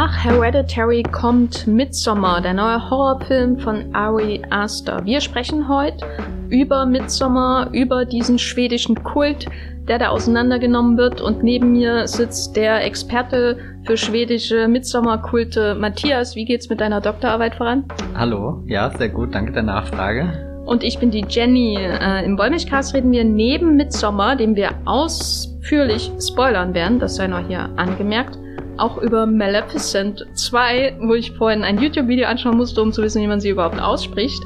Nach Hereditary kommt Midsommar, der neue Horrorfilm von Ari Aster. Wir sprechen heute über Midsommar, über diesen schwedischen Kult, der da auseinandergenommen wird. Und neben mir sitzt der Experte für schwedische Midsommar-Kulte, Matthias. Wie geht's mit deiner Doktorarbeit voran? Hallo, ja, sehr gut, danke der Nachfrage. Und ich bin die Jenny. Äh, Im Wollmilchcast reden wir neben Midsommar, den wir ausführlich spoilern werden, das sei noch hier angemerkt, auch über Maleficent 2, wo ich vorhin ein YouTube-Video anschauen musste, um zu wissen, wie man sie überhaupt ausspricht.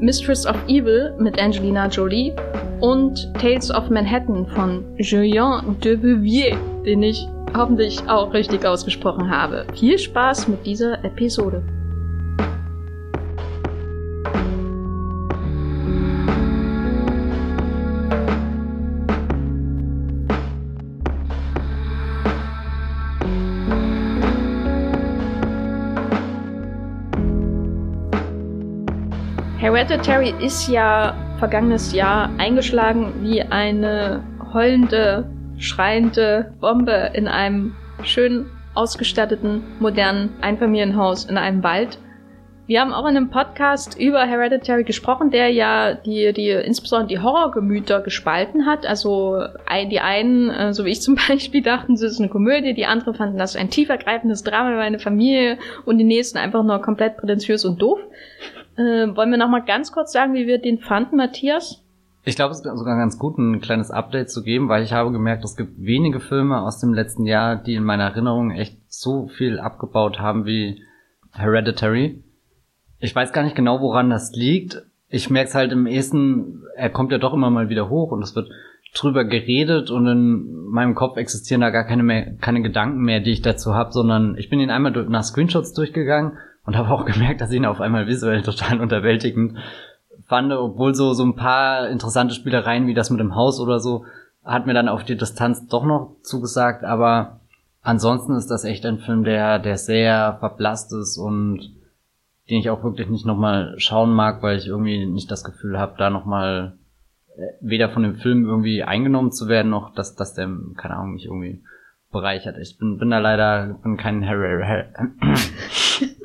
Mistress of Evil mit Angelina Jolie und Tales of Manhattan von Julien de Vivier, den ich hoffentlich auch richtig ausgesprochen habe. Viel Spaß mit dieser Episode. Hereditary ist ja vergangenes Jahr eingeschlagen wie eine heulende, schreiende Bombe in einem schön ausgestatteten, modernen Einfamilienhaus in einem Wald. Wir haben auch in einem Podcast über Hereditary gesprochen, der ja die, die insbesondere die Horrorgemüter gespalten hat. Also die einen, äh, so wie ich zum Beispiel, dachten, es ist eine Komödie, die anderen fanden das ein tiefergreifendes Drama über eine Familie und die nächsten einfach nur komplett prätentiös und doof. Äh, wollen wir noch mal ganz kurz sagen, wie wir den fanden, Matthias? Ich glaube, es ist sogar ganz gut, ein kleines Update zu geben, weil ich habe gemerkt, es gibt wenige Filme aus dem letzten Jahr, die in meiner Erinnerung echt so viel abgebaut haben wie Hereditary. Ich weiß gar nicht genau, woran das liegt. Ich merke es halt im ehesten, er kommt ja doch immer mal wieder hoch und es wird drüber geredet und in meinem Kopf existieren da gar keine mehr, keine Gedanken mehr, die ich dazu habe, sondern ich bin ihn einmal nach Screenshots durchgegangen und habe auch gemerkt, dass ich ihn auf einmal visuell total unterwältigend fand, obwohl so, so ein paar interessante Spielereien wie das mit dem Haus oder so hat mir dann auf die Distanz doch noch zugesagt, aber ansonsten ist das echt ein Film, der, der sehr verblasst ist und den ich auch wirklich nicht nochmal schauen mag, weil ich irgendwie nicht das Gefühl habe, da nochmal äh, weder von dem Film irgendwie eingenommen zu werden, noch dass, dass der, keine Ahnung, mich irgendwie bereichert. Ich bin, bin da leider, bin kein Harry, Harry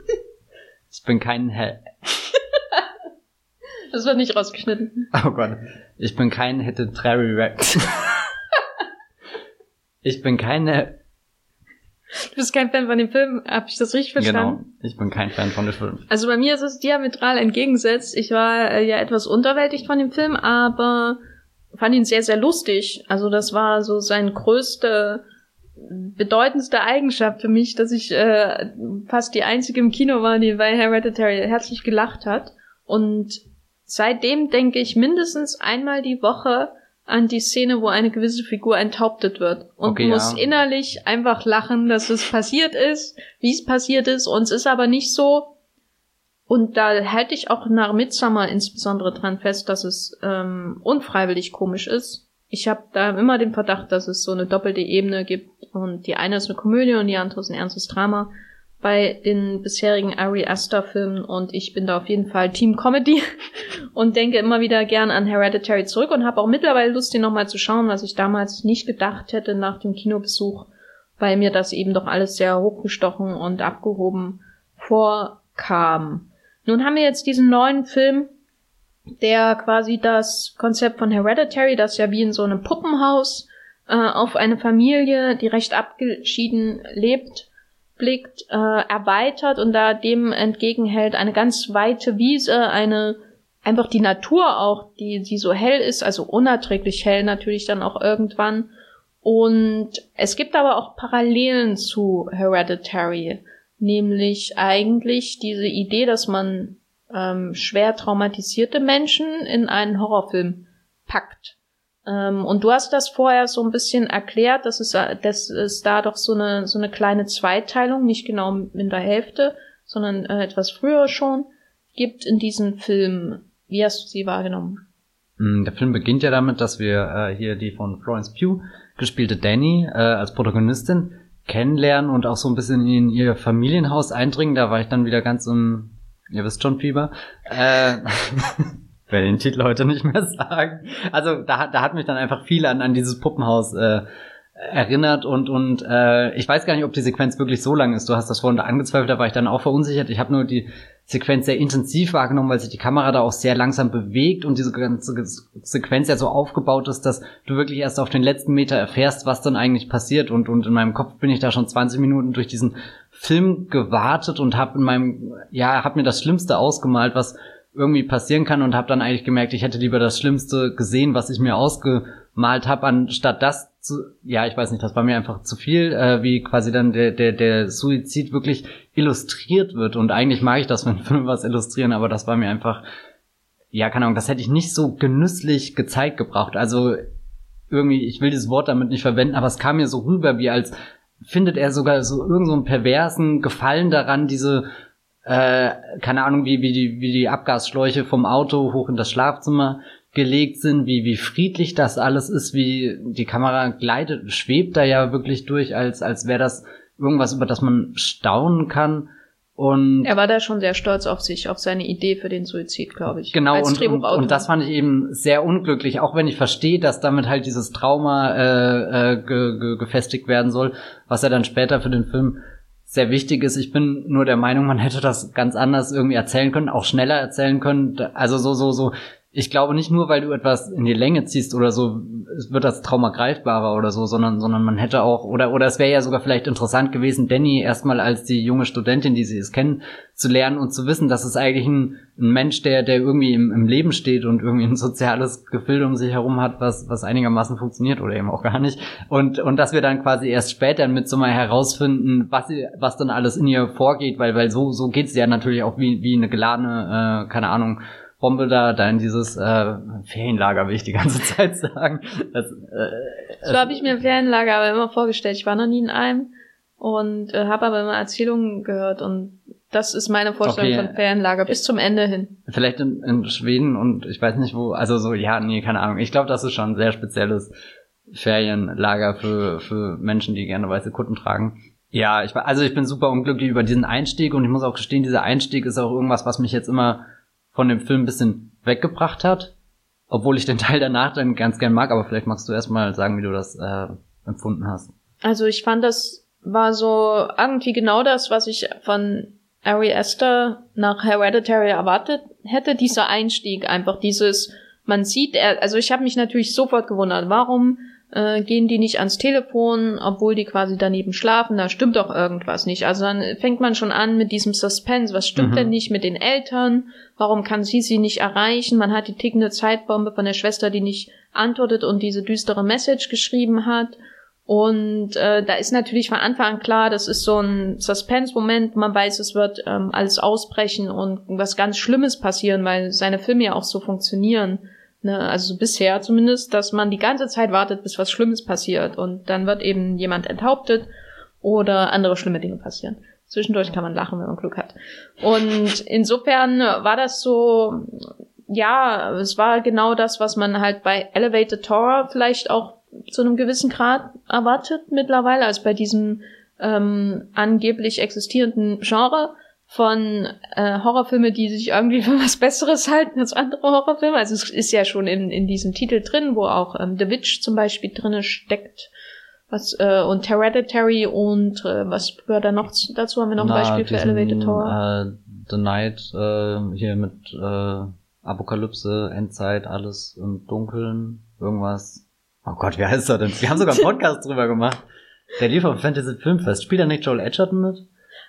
Ich bin kein Hä. das wird nicht rausgeschnitten. Oh Gott. Ich bin kein hätte Rex. ich bin keine. Du bist kein Fan von dem Film, hab ich das richtig verstanden? Genau, ich bin kein Fan von dem Film. Also bei mir ist es diametral entgegengesetzt. Ich war äh, ja etwas unterwältigt von dem Film, aber fand ihn sehr, sehr lustig. Also das war so sein größter bedeutendste Eigenschaft für mich, dass ich äh, fast die einzige im Kino war, die bei Hereditary herzlich gelacht hat. Und seitdem denke ich mindestens einmal die Woche an die Szene, wo eine gewisse Figur enthauptet wird und okay, muss ja. innerlich einfach lachen, dass es passiert ist, wie es passiert ist. Und es ist aber nicht so. Und da halte ich auch nach Midsummer insbesondere dran fest, dass es ähm, unfreiwillig komisch ist ich habe da immer den Verdacht, dass es so eine doppelte Ebene gibt und die eine ist eine Komödie und die andere ist ein ernstes Drama bei den bisherigen Ari Aster Filmen und ich bin da auf jeden Fall Team Comedy und denke immer wieder gern an Hereditary zurück und habe auch mittlerweile Lust, den nochmal zu schauen, was ich damals nicht gedacht hätte nach dem Kinobesuch, weil mir das eben doch alles sehr hochgestochen und abgehoben vorkam. Nun haben wir jetzt diesen neuen Film der quasi das Konzept von Hereditary, das ja wie in so einem Puppenhaus äh, auf eine Familie, die recht abgeschieden lebt, blickt, äh, erweitert und da dem entgegenhält eine ganz weite Wiese, eine einfach die Natur auch, die, die so hell ist, also unerträglich hell natürlich dann auch irgendwann. Und es gibt aber auch Parallelen zu Hereditary, nämlich eigentlich diese Idee, dass man ähm, schwer traumatisierte Menschen in einen Horrorfilm packt. Ähm, und du hast das vorher so ein bisschen erklärt, dass es, dass es da doch so eine, so eine kleine Zweiteilung, nicht genau in der Hälfte, sondern äh, etwas früher schon, gibt in diesem Film. Wie hast du sie wahrgenommen? Mm, der Film beginnt ja damit, dass wir äh, hier die von Florence Pugh gespielte Danny äh, als Protagonistin kennenlernen und auch so ein bisschen in ihr Familienhaus eindringen. Da war ich dann wieder ganz im Ihr wisst schon, Fieber. Äh, werde den Titel heute nicht mehr sagen. Also da, da hat mich dann einfach viel an, an dieses Puppenhaus äh, erinnert und und äh, ich weiß gar nicht, ob die Sequenz wirklich so lang ist. Du hast das vorhin da angezweifelt, da war ich dann auch verunsichert. Ich habe nur die Sequenz sehr intensiv wahrgenommen, weil sich die Kamera da auch sehr langsam bewegt und diese ganze Sequenz ja so aufgebaut ist, dass du wirklich erst auf den letzten Meter erfährst, was dann eigentlich passiert. Und und in meinem Kopf bin ich da schon 20 Minuten durch diesen Film gewartet und habe in meinem ja, habe mir das Schlimmste ausgemalt, was irgendwie passieren kann und habe dann eigentlich gemerkt, ich hätte lieber das Schlimmste gesehen, was ich mir ausgemalt habe, anstatt das zu, ja, ich weiß nicht, das war mir einfach zu viel, äh, wie quasi dann der, der, der Suizid wirklich illustriert wird. Und eigentlich mag ich das, wenn Filme was illustrieren, aber das war mir einfach, ja, keine Ahnung, das hätte ich nicht so genüsslich gezeigt gebraucht. Also irgendwie, ich will dieses Wort damit nicht verwenden, aber es kam mir so rüber, wie als findet er sogar so irgendeinen so perversen Gefallen daran, diese äh, keine Ahnung, wie, wie, die, wie die Abgasschläuche vom Auto hoch in das Schlafzimmer gelegt sind, wie, wie friedlich das alles ist, wie die Kamera gleitet, schwebt da ja wirklich durch, als, als wäre das irgendwas, über das man staunen kann. Und er war da schon sehr stolz auf sich, auf seine Idee für den Suizid, glaube ich. Genau, und, und, und, das fand ich eben sehr unglücklich, auch wenn ich verstehe, dass damit halt dieses Trauma äh, äh, ge, ge, gefestigt werden soll, was er dann später für den Film sehr wichtig ist. Ich bin nur der Meinung, man hätte das ganz anders irgendwie erzählen können, auch schneller erzählen können. Also so, so, so ich glaube nicht nur, weil du etwas in die Länge ziehst oder so, wird das Trauma greifbarer oder so, sondern, sondern man hätte auch, oder, oder es wäre ja sogar vielleicht interessant gewesen, Danny erstmal als die junge Studentin, die sie ist, kennen, zu lernen und zu wissen, dass es eigentlich ein, ein Mensch, der, der irgendwie im, im Leben steht und irgendwie ein soziales Gefilde um sich herum hat, was, was einigermaßen funktioniert oder eben auch gar nicht. Und, und dass wir dann quasi erst später mit so mal herausfinden, was sie, was dann alles in ihr vorgeht, weil, weil so, so geht's ja natürlich auch wie, wie eine geladene, äh, keine Ahnung, Bombe da, da in dieses äh, Ferienlager, will ich die ganze Zeit sagen. Das, äh, so habe ich mir Ferienlager aber immer vorgestellt. Ich war noch nie in einem und äh, habe aber immer Erzählungen gehört und das ist meine Vorstellung okay. von Ferienlager bis zum Ende hin. Vielleicht in, in Schweden und ich weiß nicht wo, also so, ja, nee, keine Ahnung. Ich glaube, das ist schon ein sehr spezielles Ferienlager für, für Menschen, die gerne weiße Kutten tragen. Ja, ich, also ich bin super unglücklich über diesen Einstieg und ich muss auch gestehen, dieser Einstieg ist auch irgendwas, was mich jetzt immer von dem Film ein bisschen weggebracht hat. Obwohl ich den Teil danach dann ganz gern mag, aber vielleicht magst du erstmal sagen, wie du das äh, empfunden hast. Also ich fand, das war so irgendwie genau das, was ich von Ari Esther nach Hereditary erwartet hätte. Dieser Einstieg, einfach dieses, man sieht, also ich habe mich natürlich sofort gewundert, warum äh, gehen die nicht ans Telefon, obwohl die quasi daneben schlafen, da stimmt doch irgendwas nicht. Also dann fängt man schon an mit diesem Suspense, was stimmt mhm. denn nicht mit den Eltern, warum kann sie sie nicht erreichen, man hat die tickende Zeitbombe von der Schwester, die nicht antwortet und diese düstere Message geschrieben hat. Und äh, da ist natürlich von Anfang an klar, das ist so ein Suspense-Moment. Man weiß, es wird ähm, alles ausbrechen und was ganz Schlimmes passieren, weil seine Filme ja auch so funktionieren ne, also bisher zumindest, dass man die ganze Zeit wartet, bis was Schlimmes passiert und dann wird eben jemand enthauptet oder andere schlimme Dinge passieren. Zwischendurch kann man lachen, wenn man Glück hat. Und insofern war das so, ja, es war genau das, was man halt bei Elevated Horror vielleicht auch zu einem gewissen Grad erwartet mittlerweile, als bei diesem ähm, angeblich existierenden Genre von äh, Horrorfilme, die sich irgendwie für was Besseres halten als andere Horrorfilme. Also es ist ja schon in, in diesem Titel drin, wo auch ähm, The Witch zum Beispiel drinne steckt. Was, äh, und Hereditary und äh, was gehört da noch dazu? Haben wir noch ein Na, Beispiel diesen, für Elevated Horror? Äh, The Night, äh, hier mit äh, Apokalypse, Endzeit, alles im Dunkeln, irgendwas. Oh Gott, wie heißt er denn? Wir haben sogar einen Podcast drüber gemacht. Der lief auf Fantasy Filmfest. Spielt da nicht Joel Edgerton mit?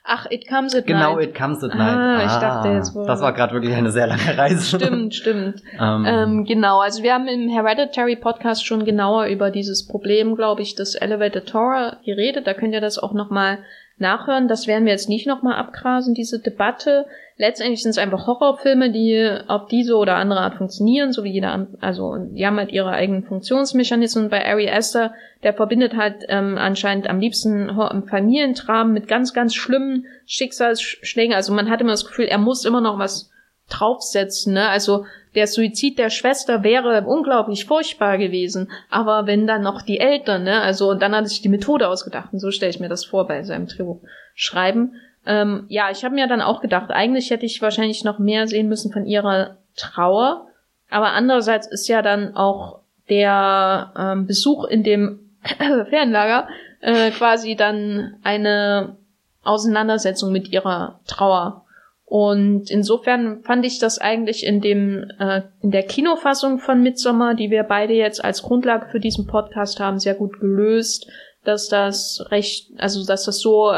Ach, It Comes at genau, Night. Genau, It Comes at Night. Ah, ich dachte ah, jetzt wohl. Das war gerade wirklich eine sehr lange Reise. Stimmt, stimmt. ähm, ähm, genau, also wir haben im Hereditary Podcast schon genauer über dieses Problem, glaube ich, des Elevated Horror geredet. Da könnt ihr das auch nochmal nachhören. Das werden wir jetzt nicht nochmal abgrasen, diese Debatte. Letztendlich sind es einfach Horrorfilme, die auf diese oder andere Art funktionieren, so wie jeder, also die haben halt ihre eigenen Funktionsmechanismen. Bei Ari Aster, der verbindet halt ähm, anscheinend am liebsten Familientramen mit ganz, ganz schlimmen Schicksalsschlägen. Also man hat immer das Gefühl, er muss immer noch was draufsetzen. Ne? Also der Suizid der Schwester wäre unglaublich furchtbar gewesen. Aber wenn dann noch die Eltern, ne, also und dann hat sich die Methode ausgedacht. Und so stelle ich mir das vor bei seinem Drehbuchschreiben. Ähm, ja, ich habe mir dann auch gedacht, eigentlich hätte ich wahrscheinlich noch mehr sehen müssen von ihrer Trauer. Aber andererseits ist ja dann auch der ähm, Besuch in dem Ferienlager äh, quasi dann eine Auseinandersetzung mit ihrer Trauer. Und insofern fand ich das eigentlich in dem äh, in der Kinofassung von Midsommar, die wir beide jetzt als Grundlage für diesen Podcast haben, sehr gut gelöst, dass das recht, also dass das so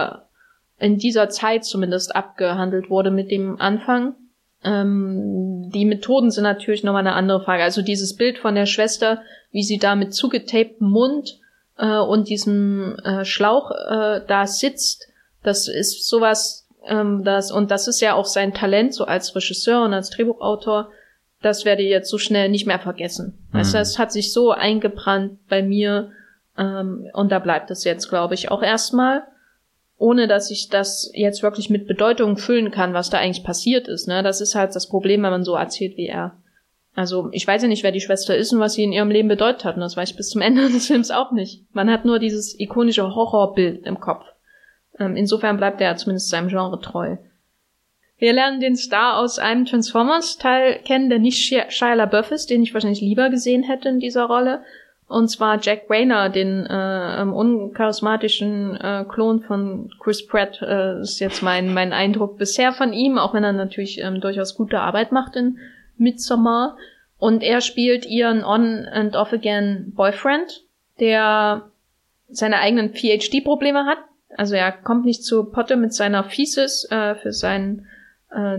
in dieser Zeit zumindest abgehandelt wurde mit dem Anfang. Ähm, die Methoden sind natürlich nochmal eine andere Frage. Also dieses Bild von der Schwester, wie sie da mit zugetaptem Mund äh, und diesem äh, Schlauch äh, da sitzt, das ist sowas, ähm, das, und das ist ja auch sein Talent, so als Regisseur und als Drehbuchautor, das werde ich jetzt so schnell nicht mehr vergessen. Mhm. Also es hat sich so eingebrannt bei mir, ähm, und da bleibt es jetzt, glaube ich, auch erstmal ohne dass ich das jetzt wirklich mit Bedeutung füllen kann, was da eigentlich passiert ist. Ne? Das ist halt das Problem, wenn man so erzählt wie er. Also ich weiß ja nicht, wer die Schwester ist und was sie in ihrem Leben bedeutet hat. Und das weiß ich bis zum Ende des Films auch nicht. Man hat nur dieses ikonische Horrorbild im Kopf. Ähm, insofern bleibt er zumindest seinem Genre treu. Wir lernen den Star aus einem Transformers-Teil kennen, der nicht Shia LaBeouf ist, den ich wahrscheinlich lieber gesehen hätte in dieser Rolle, und zwar Jack Rayner, den äh, uncharismatischen äh, Klon von Chris Pratt, äh, ist jetzt mein, mein Eindruck bisher von ihm, auch wenn er natürlich ähm, durchaus gute Arbeit macht in Midsommar. Und er spielt ihren On- and Off-Again Boyfriend, der seine eigenen PhD-Probleme hat. Also er kommt nicht zu Potte mit seiner Thesis äh, für seinen äh,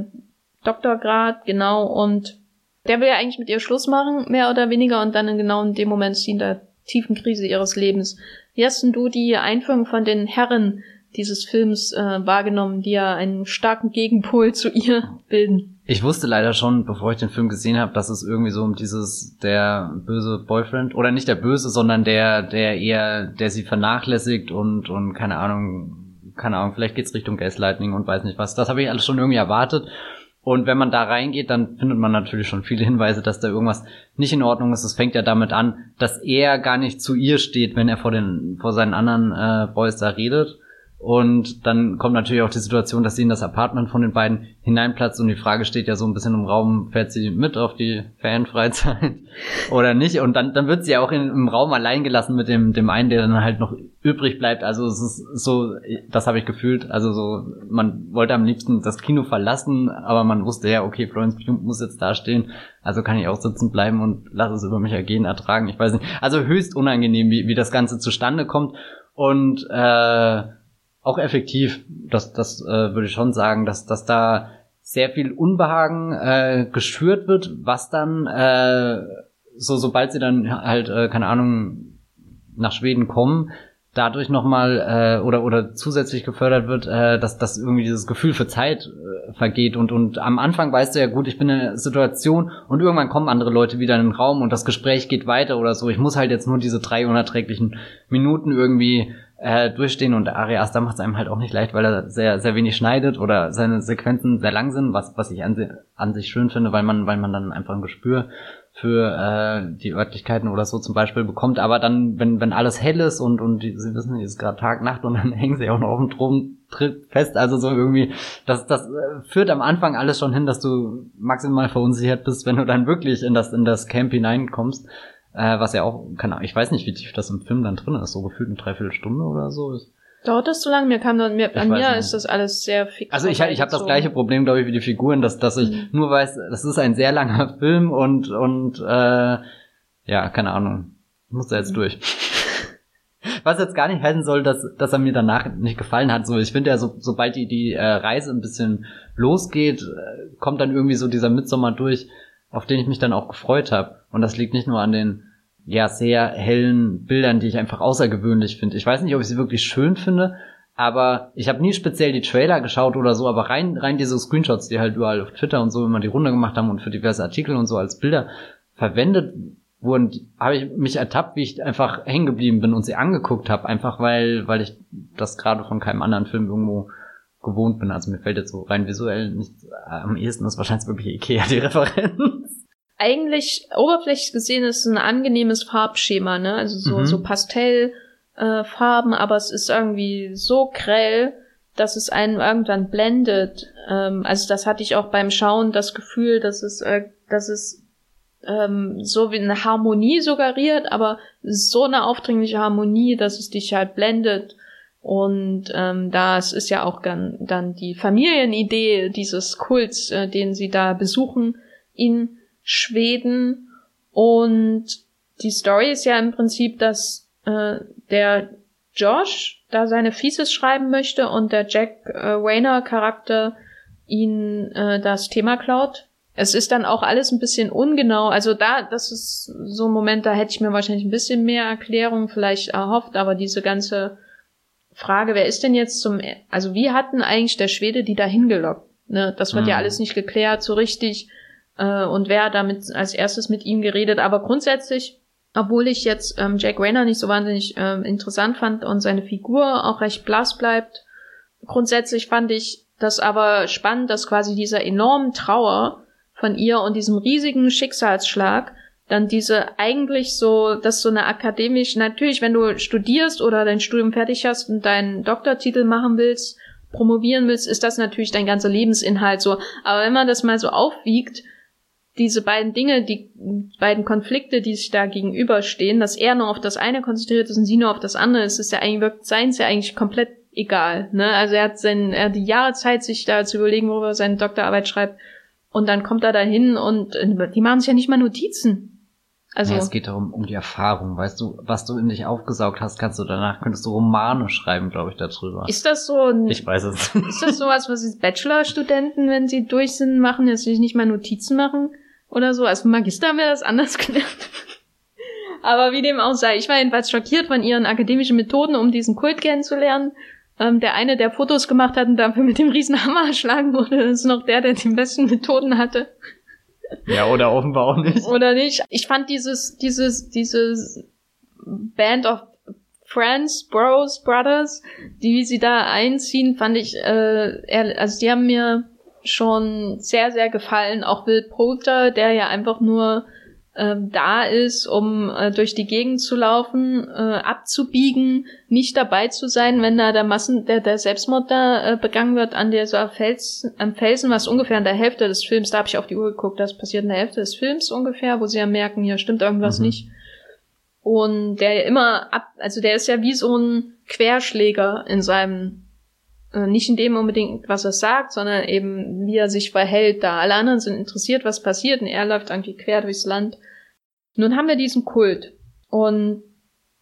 Doktorgrad, genau, und der will ja eigentlich mit ihr Schluss machen, mehr oder weniger, und dann in genau in dem Moment sie in der tiefen Krise ihres Lebens. Wie hast denn du die Einführung von den Herren dieses Films äh, wahrgenommen, die ja einen starken Gegenpol zu ihr bilden? Ich wusste leider schon, bevor ich den Film gesehen habe, dass es irgendwie so um dieses der böse Boyfriend oder nicht der böse, sondern der der eher der sie vernachlässigt und und keine Ahnung, keine Ahnung, vielleicht geht's Richtung Gaslighting und weiß nicht was. Das habe ich alles schon irgendwie erwartet und wenn man da reingeht, dann findet man natürlich schon viele Hinweise, dass da irgendwas nicht in Ordnung ist. Es fängt ja damit an, dass er gar nicht zu ihr steht, wenn er vor den vor seinen anderen äh, Boys da redet und dann kommt natürlich auch die Situation, dass sie in das Apartment von den beiden hineinplatzt und die Frage steht ja so ein bisschen im Raum, fährt sie mit auf die Fanfreizeit oder nicht? Und dann, dann wird sie ja auch in, im Raum allein gelassen mit dem, dem einen, der dann halt noch übrig bleibt. Also es ist so, das habe ich gefühlt. Also so, man wollte am liebsten das Kino verlassen, aber man wusste ja, okay, Florence Pugh muss jetzt dastehen. Also kann ich auch sitzen bleiben und lass es über mich ergehen, ertragen. Ich weiß nicht. Also höchst unangenehm, wie, wie das Ganze zustande kommt. Und äh, auch effektiv. Das, das äh, würde ich schon sagen, dass, dass da sehr viel Unbehagen äh, geschürt wird, was dann äh, so sobald sie dann halt äh, keine Ahnung nach Schweden kommen, dadurch nochmal äh, oder oder zusätzlich gefördert wird, äh, dass dass irgendwie dieses Gefühl für Zeit äh, vergeht und und am Anfang weißt du ja gut, ich bin in einer Situation und irgendwann kommen andere Leute wieder in den Raum und das Gespräch geht weiter oder so. Ich muss halt jetzt nur diese drei unerträglichen Minuten irgendwie äh, durchstehen und Ari Aster macht es einem halt auch nicht leicht, weil er sehr sehr wenig schneidet oder seine Sequenzen sehr lang sind, was was ich an, an sich schön finde, weil man weil man dann einfach ein Gespür für äh, die Örtlichkeiten oder so zum Beispiel bekommt, aber dann, wenn, wenn alles hell ist und, und die, sie wissen, es ist gerade Tag, Nacht und dann hängen sie auch noch auf dem Thron fest, also so irgendwie, das, das äh, führt am Anfang alles schon hin, dass du maximal verunsichert bist, wenn du dann wirklich in das, in das Camp hineinkommst, äh, was ja auch, keine Ahnung, ich weiß nicht, wie tief das im Film dann drin ist, so gefühlt eine Dreiviertelstunde oder so. Ist, Dauert das so lange? Mir kam dann, mir, an mir nicht. ist das alles sehr fix. Also ich, ich habe das gleiche Problem, glaube ich, wie die Figuren, dass, dass ich mhm. nur weiß, das ist ein sehr langer Film und, und äh, ja, keine Ahnung. Ich muss da jetzt mhm. durch. Was jetzt gar nicht heißen soll, dass, dass er mir danach nicht gefallen hat. So, ich finde ja, so, sobald die, die äh, Reise ein bisschen losgeht, äh, kommt dann irgendwie so dieser Mitsommer durch, auf den ich mich dann auch gefreut habe. Und das liegt nicht nur an den ja sehr hellen Bildern, die ich einfach außergewöhnlich finde. Ich weiß nicht, ob ich sie wirklich schön finde, aber ich habe nie speziell die Trailer geschaut oder so, aber rein rein diese Screenshots, die halt überall auf Twitter und so immer die Runde gemacht haben und für diverse Artikel und so als Bilder verwendet wurden, habe ich mich ertappt, wie ich einfach hängen geblieben bin und sie angeguckt habe, einfach weil weil ich das gerade von keinem anderen Film irgendwo gewohnt bin. Also mir fällt jetzt so rein visuell nicht am ehesten ist wahrscheinlich wirklich Ikea die Referenz eigentlich oberflächlich gesehen ist es ein angenehmes Farbschema, ne? Also so, mhm. so Pastellfarben, äh, aber es ist irgendwie so grell, dass es einen irgendwann blendet. Ähm, also das hatte ich auch beim Schauen das Gefühl, dass es, äh, dass es ähm, so wie eine Harmonie suggeriert, aber so eine aufdringliche Harmonie, dass es dich halt blendet. Und ähm, das ist ja auch dann, dann die Familienidee dieses Kults, äh, den sie da besuchen in Schweden. Und die Story ist ja im Prinzip, dass äh, der Josh da seine Thesis schreiben möchte und der Jack äh, Wayner Charakter ihn äh, das Thema klaut es ist dann auch alles ein bisschen ungenau. Also da, das ist so ein Moment, da hätte ich mir wahrscheinlich ein bisschen mehr Erklärung vielleicht erhofft, aber diese ganze Frage, wer ist denn jetzt zum, also wie hatten eigentlich der Schwede die da hingelockt? Ne? Das wird mhm. ja alles nicht geklärt so richtig. Äh, und wer damit als erstes mit ihm geredet. Aber grundsätzlich, obwohl ich jetzt ähm, Jack Rayner nicht so wahnsinnig ähm, interessant fand und seine Figur auch recht blass bleibt, grundsätzlich fand ich das aber spannend, dass quasi dieser enormen Trauer von ihr und diesem riesigen Schicksalsschlag dann diese eigentlich so, dass so eine akademisch, natürlich, wenn du studierst oder dein Studium fertig hast und deinen Doktortitel machen willst, promovieren willst, ist das natürlich dein ganzer Lebensinhalt so. Aber wenn man das mal so aufwiegt, diese beiden Dinge, die beiden Konflikte, die sich da gegenüberstehen, dass er nur auf das eine konzentriert ist und sie nur auf das andere, ist es ja eigentlich, wirkt seins ja eigentlich komplett egal, ne? Also er hat sein, er hat die Jahre Zeit, sich da zu überlegen, worüber er seine Doktorarbeit schreibt und dann kommt er da hin und äh, die machen sich ja nicht mal Notizen. Also ja, es geht darum, um die Erfahrung. Weißt du, was du in dich aufgesaugt hast, kannst du danach, könntest du Romane schreiben, glaube ich, darüber. Ist das so ein, Ich weiß es. Ist das sowas, was jetzt Bachelor-Studenten, wenn sie durch sind, machen, dass sie nicht mal Notizen machen? Oder so? Als Magister haben wir das anders gelernt. Aber wie dem auch sei, ich war jedenfalls schockiert von ihren akademischen Methoden, um diesen Kult kennenzulernen. Ähm, der eine, der Fotos gemacht hat und dafür mit dem Riesenhammer erschlagen wurde, ist noch der, der die besten Methoden hatte. Ja, oder offenbar auch nicht. Oder nicht. Ich fand dieses, dieses, dieses Band of Friends, Bros, Brothers, die wie sie da einziehen, fand ich, äh, also die haben mir schon sehr, sehr gefallen. Auch Will Poulter, der ja einfach nur ähm, da ist, um äh, durch die Gegend zu laufen, äh, abzubiegen, nicht dabei zu sein, wenn da der Massen, der, der Selbstmord da äh, begangen wird an dieser Fels, am Felsen, was ungefähr in der Hälfte des Films, da habe ich auf die Uhr geguckt, das passiert in der Hälfte des Films ungefähr, wo sie ja merken, hier stimmt irgendwas mhm. nicht. Und der ja immer ab, also der ist ja wie so ein Querschläger in seinem nicht in dem unbedingt, was er sagt, sondern eben, wie er sich verhält da. Alle anderen sind interessiert, was passiert und er läuft irgendwie quer durchs Land. Nun haben wir diesen Kult. Und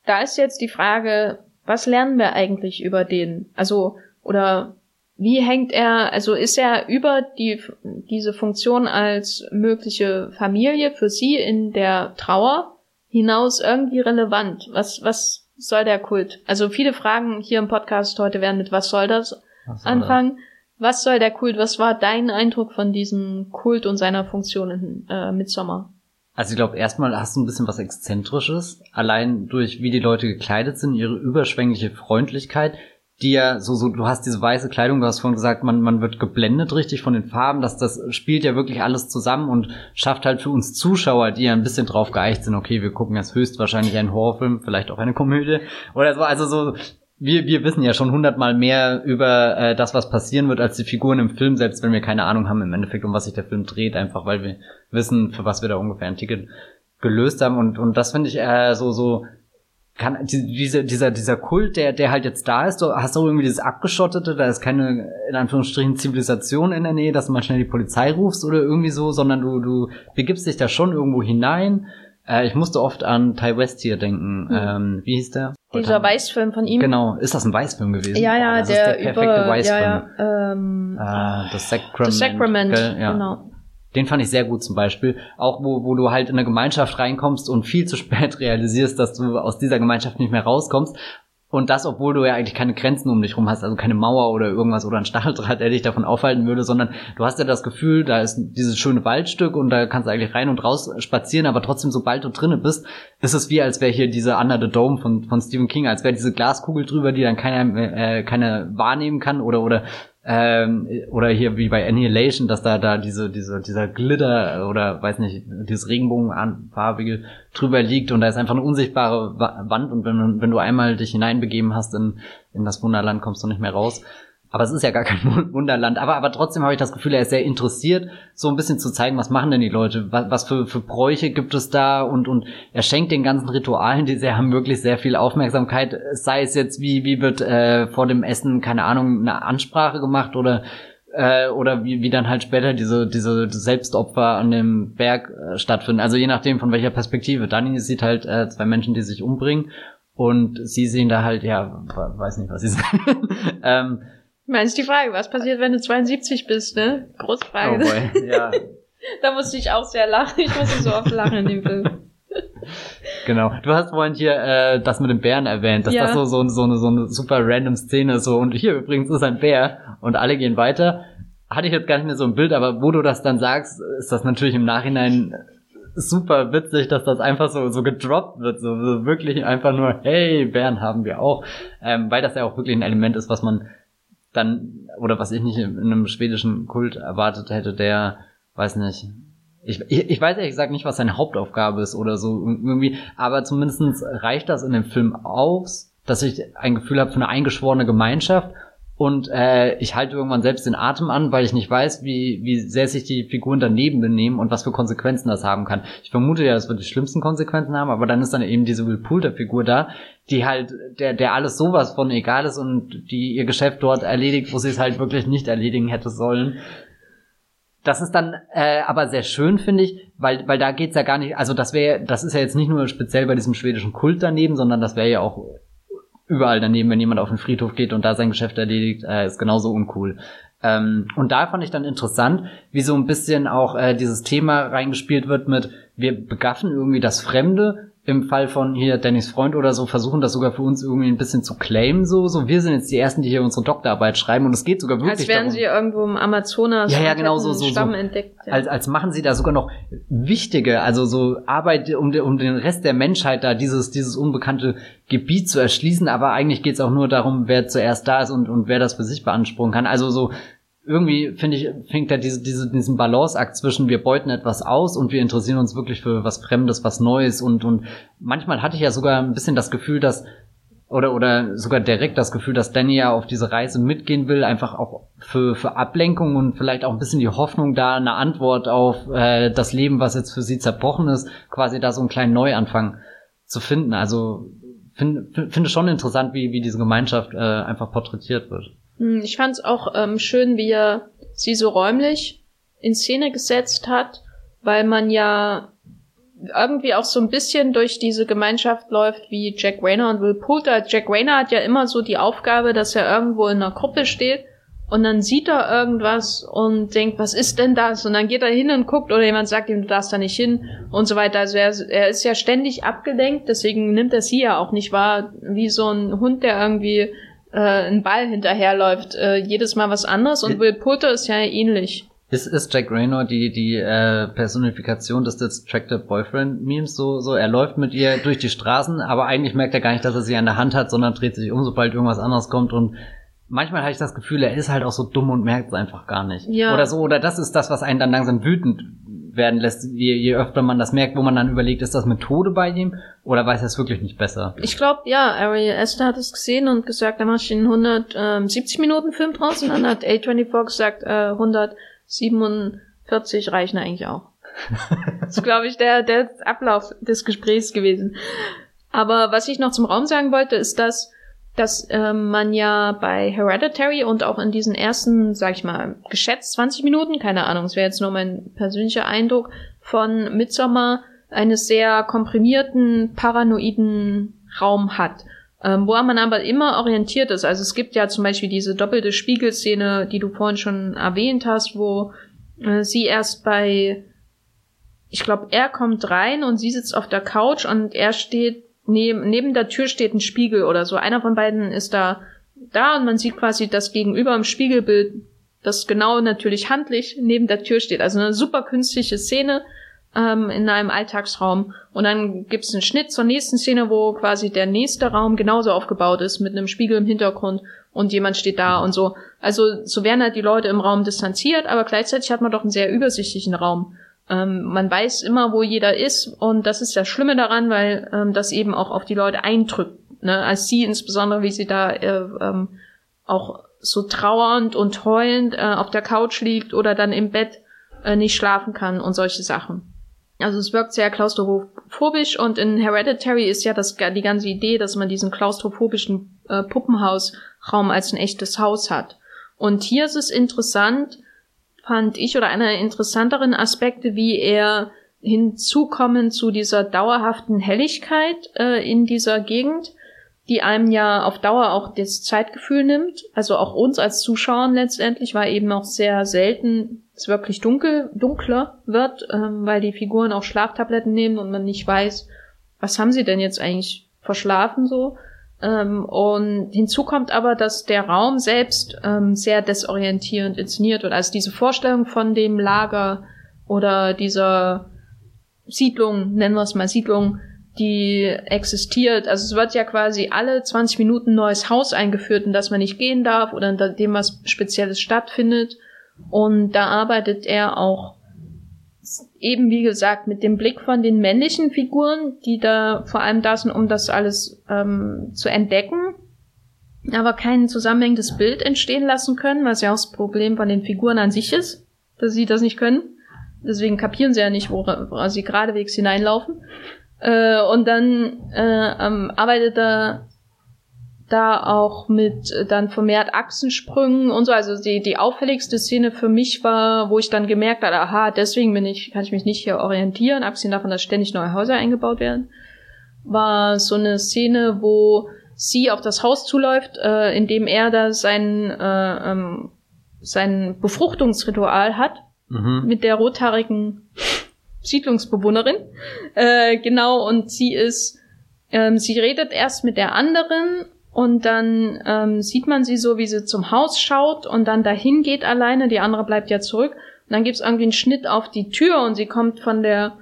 da ist jetzt die Frage, was lernen wir eigentlich über den? Also, oder wie hängt er, also ist er über die, diese Funktion als mögliche Familie für sie in der Trauer hinaus irgendwie relevant? Was, was soll der Kult? Also viele Fragen hier im Podcast heute werden mit was soll das soll anfangen. Das? Was soll der Kult? Was war dein Eindruck von diesem Kult und seiner Funktion in äh, Midsommar? Also ich glaube, erstmal hast du ein bisschen was Exzentrisches, allein durch wie die Leute gekleidet sind, ihre überschwängliche Freundlichkeit die ja so, so, du hast diese weiße Kleidung, du hast vorhin gesagt, man, man wird geblendet richtig von den Farben, dass das spielt ja wirklich alles zusammen und schafft halt für uns Zuschauer, die ja ein bisschen drauf geeicht sind, okay, wir gucken jetzt höchstwahrscheinlich einen Horrorfilm, vielleicht auch eine Komödie oder so, also so, wir, wir wissen ja schon hundertmal mehr über äh, das, was passieren wird, als die Figuren im Film, selbst wenn wir keine Ahnung haben im Endeffekt, um was sich der Film dreht, einfach weil wir wissen, für was wir da ungefähr ein Ticket gelöst haben. Und, und das finde ich äh, so, so kann diese, dieser, dieser Kult, der, der halt jetzt da ist, du hast du irgendwie dieses Abgeschottete, da ist keine, in Anführungsstrichen, Zivilisation in der Nähe, dass du mal schnell die Polizei rufst oder irgendwie so, sondern du, du begibst dich da schon irgendwo hinein. Äh, ich musste oft an Ty West hier denken. Hm. Ähm, wie hieß der? Dieser Weißfilm von ihm. Genau, ist das ein Weißfilm gewesen? Ja, ja, oh, der, der perfekte über, Weißfilm. Ja, ja, ähm, äh, The Sacrament. The Sacrament, ja. genau. Den fand ich sehr gut zum Beispiel. Auch wo, wo du halt in eine Gemeinschaft reinkommst und viel zu spät realisierst, dass du aus dieser Gemeinschaft nicht mehr rauskommst. Und das, obwohl du ja eigentlich keine Grenzen um dich rum hast, also keine Mauer oder irgendwas oder ein Stacheldraht, der dich davon aufhalten würde, sondern du hast ja das Gefühl, da ist dieses schöne Waldstück und da kannst du eigentlich rein und raus spazieren, aber trotzdem, sobald du drinnen bist, ist es wie, als wäre hier diese Under the Dome von, von Stephen King, als wäre diese Glaskugel drüber, die dann keiner, äh, keiner wahrnehmen kann oder, oder ähm, oder hier wie bei Annihilation, dass da da diese diese dieser Glitter oder weiß nicht dieses Regenbogenfarbige drüber liegt und da ist einfach eine unsichtbare Wand und wenn wenn du einmal dich hineinbegeben hast in in das Wunderland kommst du nicht mehr raus. Aber es ist ja gar kein Wunderland. Aber, aber trotzdem habe ich das Gefühl, er ist sehr interessiert, so ein bisschen zu zeigen, was machen denn die Leute, was, was für, für Bräuche gibt es da und, und er schenkt den ganzen Ritualen, die sehr, haben wirklich sehr viel Aufmerksamkeit. Sei es jetzt, wie, wie wird äh, vor dem Essen, keine Ahnung, eine Ansprache gemacht oder äh, oder wie, wie dann halt später diese, diese Selbstopfer an dem Berg äh, stattfinden. Also je nachdem von welcher Perspektive. Dani sieht halt äh, zwei Menschen, die sich umbringen und sie sehen da halt, ja, weiß nicht, was sie sagen. ähm, Meinst die Frage, was passiert, wenn du 72 bist, ne? Große Frage. Oh boy, ja. da musste ich auch sehr lachen. Ich musste so oft lachen in dem Film. Genau. Du hast vorhin hier äh, das mit dem Bären erwähnt, dass ja. das so, so, so, eine, so eine super random Szene ist. So, und hier übrigens ist ein Bär und alle gehen weiter. Hatte ich jetzt gar nicht mehr so ein Bild, aber wo du das dann sagst, ist das natürlich im Nachhinein super witzig, dass das einfach so, so gedroppt wird. So, so wirklich einfach nur, hey, Bären haben wir auch. Ähm, weil das ja auch wirklich ein Element ist, was man dann, oder was ich nicht in einem schwedischen Kult erwartet hätte, der, weiß nicht, ich, ich, ich weiß ehrlich gesagt nicht, was seine Hauptaufgabe ist oder so irgendwie, aber zumindestens reicht das in dem Film aus, dass ich ein Gefühl habe für eine eingeschworene Gemeinschaft und äh, ich halte irgendwann selbst den Atem an, weil ich nicht weiß, wie, wie sehr sich die Figuren daneben benehmen und was für Konsequenzen das haben kann. Ich vermute ja, es wird die schlimmsten Konsequenzen haben, aber dann ist dann eben diese Will Poulter-Figur da, die halt, der, der alles sowas von egal ist und die ihr Geschäft dort erledigt, wo sie es halt wirklich nicht erledigen hätte sollen. Das ist dann äh, aber sehr schön, finde ich, weil, weil da geht's ja gar nicht, also das wäre, das ist ja jetzt nicht nur speziell bei diesem schwedischen Kult daneben, sondern das wäre ja auch überall daneben, wenn jemand auf den Friedhof geht und da sein Geschäft erledigt, äh, ist genauso uncool. Ähm, und da fand ich dann interessant, wie so ein bisschen auch äh, dieses Thema reingespielt wird mit, wir begaffen irgendwie das Fremde, im Fall von hier Dennis Freund oder so versuchen das sogar für uns irgendwie ein bisschen zu claimen so so. Wir sind jetzt die ersten die hier unsere Doktorarbeit schreiben und es geht sogar wirklich als wären darum, sie irgendwo im Amazonas ja ja genau so so, so. Entdeckt ja. als als machen sie da sogar noch wichtige also so Arbeit um um den Rest der Menschheit da dieses dieses unbekannte Gebiet zu erschließen. Aber eigentlich geht es auch nur darum wer zuerst da ist und und wer das für sich beanspruchen kann. Also so irgendwie finde ich, fängt da diese, diese, diesen Balanceakt zwischen wir beuten etwas aus und wir interessieren uns wirklich für was Fremdes, was Neues und, und manchmal hatte ich ja sogar ein bisschen das Gefühl, dass oder, oder sogar direkt das Gefühl, dass Danny ja auf diese Reise mitgehen will, einfach auch für, für Ablenkung und vielleicht auch ein bisschen die Hoffnung da, eine Antwort auf äh, das Leben, was jetzt für sie zerbrochen ist, quasi da so einen kleinen Neuanfang zu finden. Also finde find schon interessant, wie, wie diese Gemeinschaft äh, einfach porträtiert wird. Hm, ich fand es auch ähm, schön, wie er sie so räumlich in Szene gesetzt hat, weil man ja irgendwie auch so ein bisschen durch diese Gemeinschaft läuft wie Jack Rayner und Will Poulter. Jack Rayner hat ja immer so die Aufgabe, dass er irgendwo in einer Gruppe steht und dann sieht er irgendwas und denkt, was ist denn das? Und dann geht er hin und guckt oder jemand sagt ihm, du darfst da nicht hin und so weiter. Also er, er ist ja ständig abgelenkt, deswegen nimmt er sie ja auch nicht wahr, wie so ein Hund, der irgendwie äh, ein Ball hinterherläuft. Äh, jedes Mal was anderes und Will Poulter ist ja ähnlich. Ist, ist Jack Raynor die, die äh, Personifikation des Distracted Boyfriend Memes so, so? Er läuft mit ihr durch die Straßen, aber eigentlich merkt er gar nicht, dass er sie an der Hand hat, sondern dreht sich um, sobald irgendwas anderes kommt und manchmal habe ich das Gefühl, er ist halt auch so dumm und merkt es einfach gar nicht. Ja. Oder so, oder das ist das, was einen dann langsam wütend werden lässt, je, je öfter man das merkt, wo man dann überlegt, ist das Methode bei ihm oder weiß er es wirklich nicht besser? Ich glaube, ja, Ari Esther hat es gesehen und gesagt, da machst du einen 170 Minuten Film draus und dann hat A24 gesagt, äh, 147 reichen eigentlich auch. das ist, glaube ich, der, der Ablauf des Gesprächs gewesen. Aber was ich noch zum Raum sagen wollte, ist, dass dass ähm, man ja bei Hereditary und auch in diesen ersten, sag ich mal, geschätzt 20 Minuten, keine Ahnung, es wäre jetzt nur mein persönlicher Eindruck, von Midsommar einen sehr komprimierten, paranoiden Raum hat. Ähm, wo man aber immer orientiert ist. Also es gibt ja zum Beispiel diese doppelte Spiegelszene, die du vorhin schon erwähnt hast, wo äh, sie erst bei, ich glaube, er kommt rein und sie sitzt auf der Couch und er steht neben, neben der Tür steht ein Spiegel oder so. Einer von beiden ist da, da und man sieht quasi das Gegenüber im Spiegelbild, das genau natürlich handlich neben der Tür steht. Also eine super künstliche Szene ähm, in einem Alltagsraum. Und dann gibt's einen Schnitt zur nächsten Szene, wo quasi der nächste Raum genauso aufgebaut ist, mit einem Spiegel im Hintergrund und jemand steht da und so. Also so werden halt die Leute im Raum distanziert, aber gleichzeitig hat man doch einen sehr übersichtlichen Raum. Ähm, man weiß immer, wo jeder ist und das ist das Schlimme daran, weil ähm, das eben auch auf die Leute eindrückt. Ne? Als sie insbesondere, wie sie da äh, ähm, auch so trauernd und heulend äh, auf der Couch liegt oder dann im Bett äh, nicht schlafen kann und solche Sachen. Also es wirkt sehr klaustrophobisch und in Hereditary ist ja das, die ganze Idee, dass man diesen klaustrophobischen äh, Puppenhausraum als ein echtes Haus hat. Und hier ist es interessant, fand ich, oder einer der interessanteren Aspekte, wie er hinzukommen zu dieser dauerhaften Helligkeit äh, in dieser Gegend, die einem ja auf Dauer auch das Zeitgefühl nimmt, also auch uns als Zuschauern letztendlich, weil eben auch sehr selten es wirklich dunkel, dunkler wird, ähm, weil die Figuren auch Schlaftabletten nehmen und man nicht weiß, was haben sie denn jetzt eigentlich verschlafen so. Ähm, und hinzu kommt aber, dass der Raum selbst ähm, sehr desorientierend inszeniert wird. Also diese Vorstellung von dem Lager oder dieser Siedlung, nennen wir es mal Siedlung, die existiert. Also es wird ja quasi alle 20 Minuten neues Haus eingeführt, in das man nicht gehen darf oder in dem was Spezielles stattfindet. Und da arbeitet er auch eben, wie gesagt, mit dem Blick von den männlichen Figuren, die da vor allem da sind, um das alles ähm, zu entdecken, aber kein zusammenhängendes Bild entstehen lassen können, was ja auch das Problem von den Figuren an sich ist, dass sie das nicht können. Deswegen kapieren sie ja nicht, woran sie geradewegs hineinlaufen. Äh, und dann äh, ähm, arbeitet er da auch mit äh, dann vermehrt Achsensprüngen und so. Also die, die auffälligste Szene für mich war, wo ich dann gemerkt habe, aha, deswegen bin ich, kann ich mich nicht hier orientieren, abgesehen davon, dass ständig neue Häuser eingebaut werden, war so eine Szene, wo sie auf das Haus zuläuft, äh, in dem er da sein, äh, ähm, sein Befruchtungsritual hat mhm. mit der rothaarigen Siedlungsbewohnerin. Äh, genau, und sie ist, ähm, sie redet erst mit der anderen und dann ähm, sieht man sie so, wie sie zum Haus schaut und dann dahin geht alleine, die andere bleibt ja zurück. Und dann gibt's irgendwie einen Schnitt auf die Tür und sie kommt von der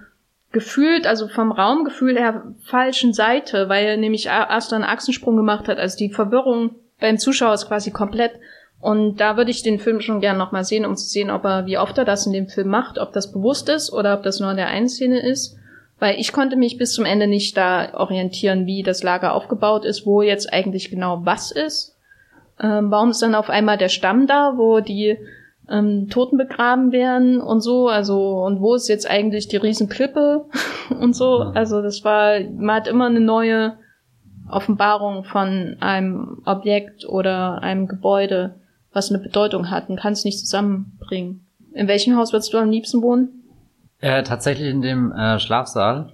gefühlt, also vom Raumgefühl her falschen Seite, weil nämlich erst einen Achsensprung gemacht hat. Also die Verwirrung beim Zuschauer ist quasi komplett. Und da würde ich den Film schon gern nochmal sehen, um zu sehen, ob er, wie oft er das in dem Film macht, ob das bewusst ist oder ob das nur in der einen Szene ist. Weil ich konnte mich bis zum Ende nicht da orientieren, wie das Lager aufgebaut ist, wo jetzt eigentlich genau was ist. Ähm, warum ist dann auf einmal der Stamm da, wo die ähm, Toten begraben werden und so, also und wo ist jetzt eigentlich die Riesenklippe und so. Also das war, man hat immer eine neue Offenbarung von einem Objekt oder einem Gebäude, was eine Bedeutung hat und kann es nicht zusammenbringen. In welchem Haus würdest du am liebsten wohnen? Äh, tatsächlich in dem äh, Schlafsaal.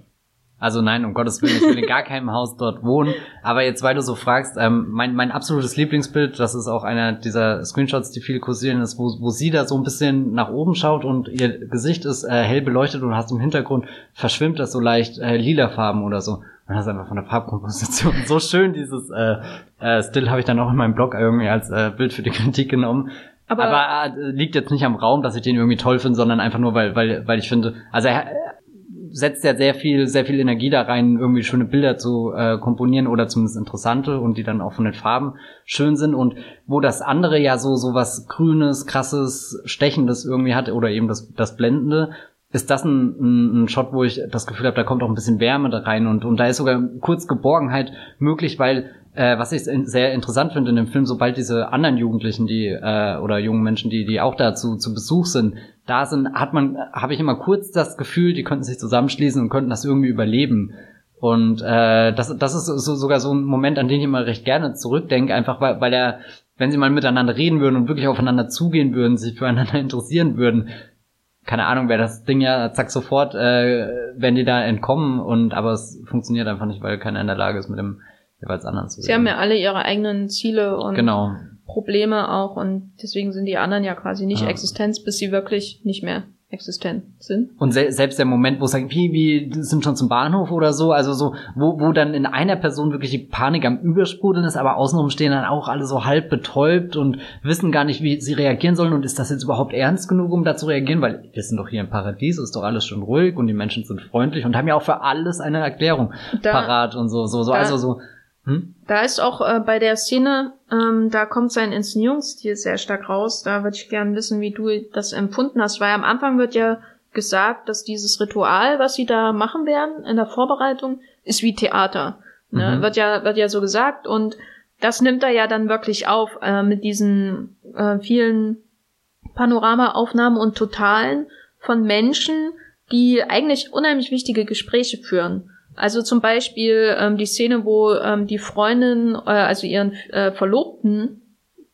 Also nein, um Gottes Willen, ich will in gar keinem Haus dort wohnen. Aber jetzt, weil du so fragst, ähm, mein, mein absolutes Lieblingsbild, das ist auch einer dieser Screenshots, die viel kursieren, ist, wo, wo sie da so ein bisschen nach oben schaut und ihr Gesicht ist äh, hell beleuchtet und hast im Hintergrund verschwimmt das so leicht äh, lila Farben oder so. Und das ist einfach von der Farbkomposition so schön, dieses äh, äh, Still habe ich dann auch in meinem Blog irgendwie als äh, Bild für die Kritik genommen. Aber, aber äh, liegt jetzt nicht am Raum, dass ich den irgendwie toll finde, sondern einfach nur, weil, weil, weil ich finde, also er, setzt ja sehr viel, sehr viel Energie da rein, irgendwie schöne Bilder zu äh, komponieren oder zumindest interessante und die dann auch von den Farben schön sind. Und wo das andere ja so so was grünes, krasses, stechendes irgendwie hat oder eben das das blendende, ist das ein, ein, ein Shot, wo ich das Gefühl habe, da kommt auch ein bisschen Wärme da rein. Und und da ist sogar kurz Geborgenheit möglich, weil äh, was ich sehr interessant finde in dem Film, sobald diese anderen Jugendlichen, die äh, oder jungen Menschen, die die auch dazu zu Besuch sind, da sind, hat man, habe ich immer kurz das Gefühl, die könnten sich zusammenschließen und könnten das irgendwie überleben. Und äh, das, das ist so, sogar so ein Moment, an den ich immer recht gerne zurückdenke, einfach weil, weil er, wenn sie mal miteinander reden würden und wirklich aufeinander zugehen würden, sich füreinander interessieren würden, keine Ahnung, wäre das Ding ja zack sofort, äh, wenn die da entkommen und aber es funktioniert einfach nicht, weil keiner in der Lage ist, mit dem jeweils anderen zu Sie haben ja alle ihre eigenen Ziele und genau. Probleme auch und deswegen sind die anderen ja quasi nicht ja. Existenz, bis sie wirklich nicht mehr existent sind. Und se selbst der Moment, wo es sagt, wie, wie sind schon zum Bahnhof oder so, also so, wo, wo dann in einer Person wirklich die Panik am Übersprudeln ist, aber außenrum stehen dann auch alle so halb betäubt und wissen gar nicht, wie sie reagieren sollen und ist das jetzt überhaupt ernst genug, um da zu reagieren, weil wir sind doch hier im Paradies, ist doch alles schon ruhig und die Menschen sind freundlich und haben ja auch für alles eine Erklärung da, parat und so, so, so, also so, hm? Da ist auch äh, bei der Szene, ähm, da kommt sein Inszenierungsstil sehr stark raus. Da würde ich gerne wissen, wie du das empfunden hast, weil am Anfang wird ja gesagt, dass dieses Ritual, was sie da machen werden in der Vorbereitung, ist wie Theater. Ne? Mhm. Wird ja wird ja so gesagt und das nimmt er ja dann wirklich auf äh, mit diesen äh, vielen Panoramaaufnahmen und Totalen von Menschen, die eigentlich unheimlich wichtige Gespräche führen. Also zum Beispiel ähm, die Szene, wo ähm, die Freundin, äh, also ihren äh, Verlobten,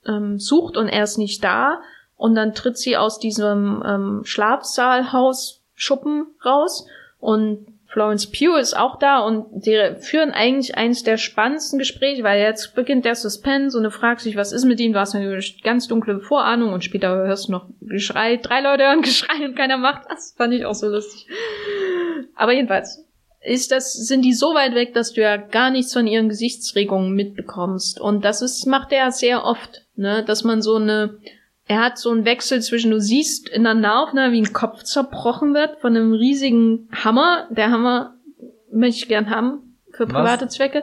ähm, sucht und er ist nicht da. Und dann tritt sie aus diesem ähm, Schlafsaalhaus-Schuppen raus und Florence Pugh ist auch da und die führen eigentlich eines der spannendsten Gespräche, weil jetzt beginnt der Suspense und du fragst dich, was ist mit ihm? Du hast eine ganz dunkle Vorahnung und später hörst du noch Geschrei. Drei Leute hören Geschrei und keiner macht das. Fand ich auch so lustig. Aber jedenfalls ist das, sind die so weit weg, dass du ja gar nichts von ihren Gesichtsregungen mitbekommst. Und das ist, macht er sehr oft, ne, dass man so eine, er hat so einen Wechsel zwischen, du siehst in der Nahaufnahme, wie ein Kopf zerbrochen wird von einem riesigen Hammer. Der Hammer möchte ich gern haben für private Was? Zwecke.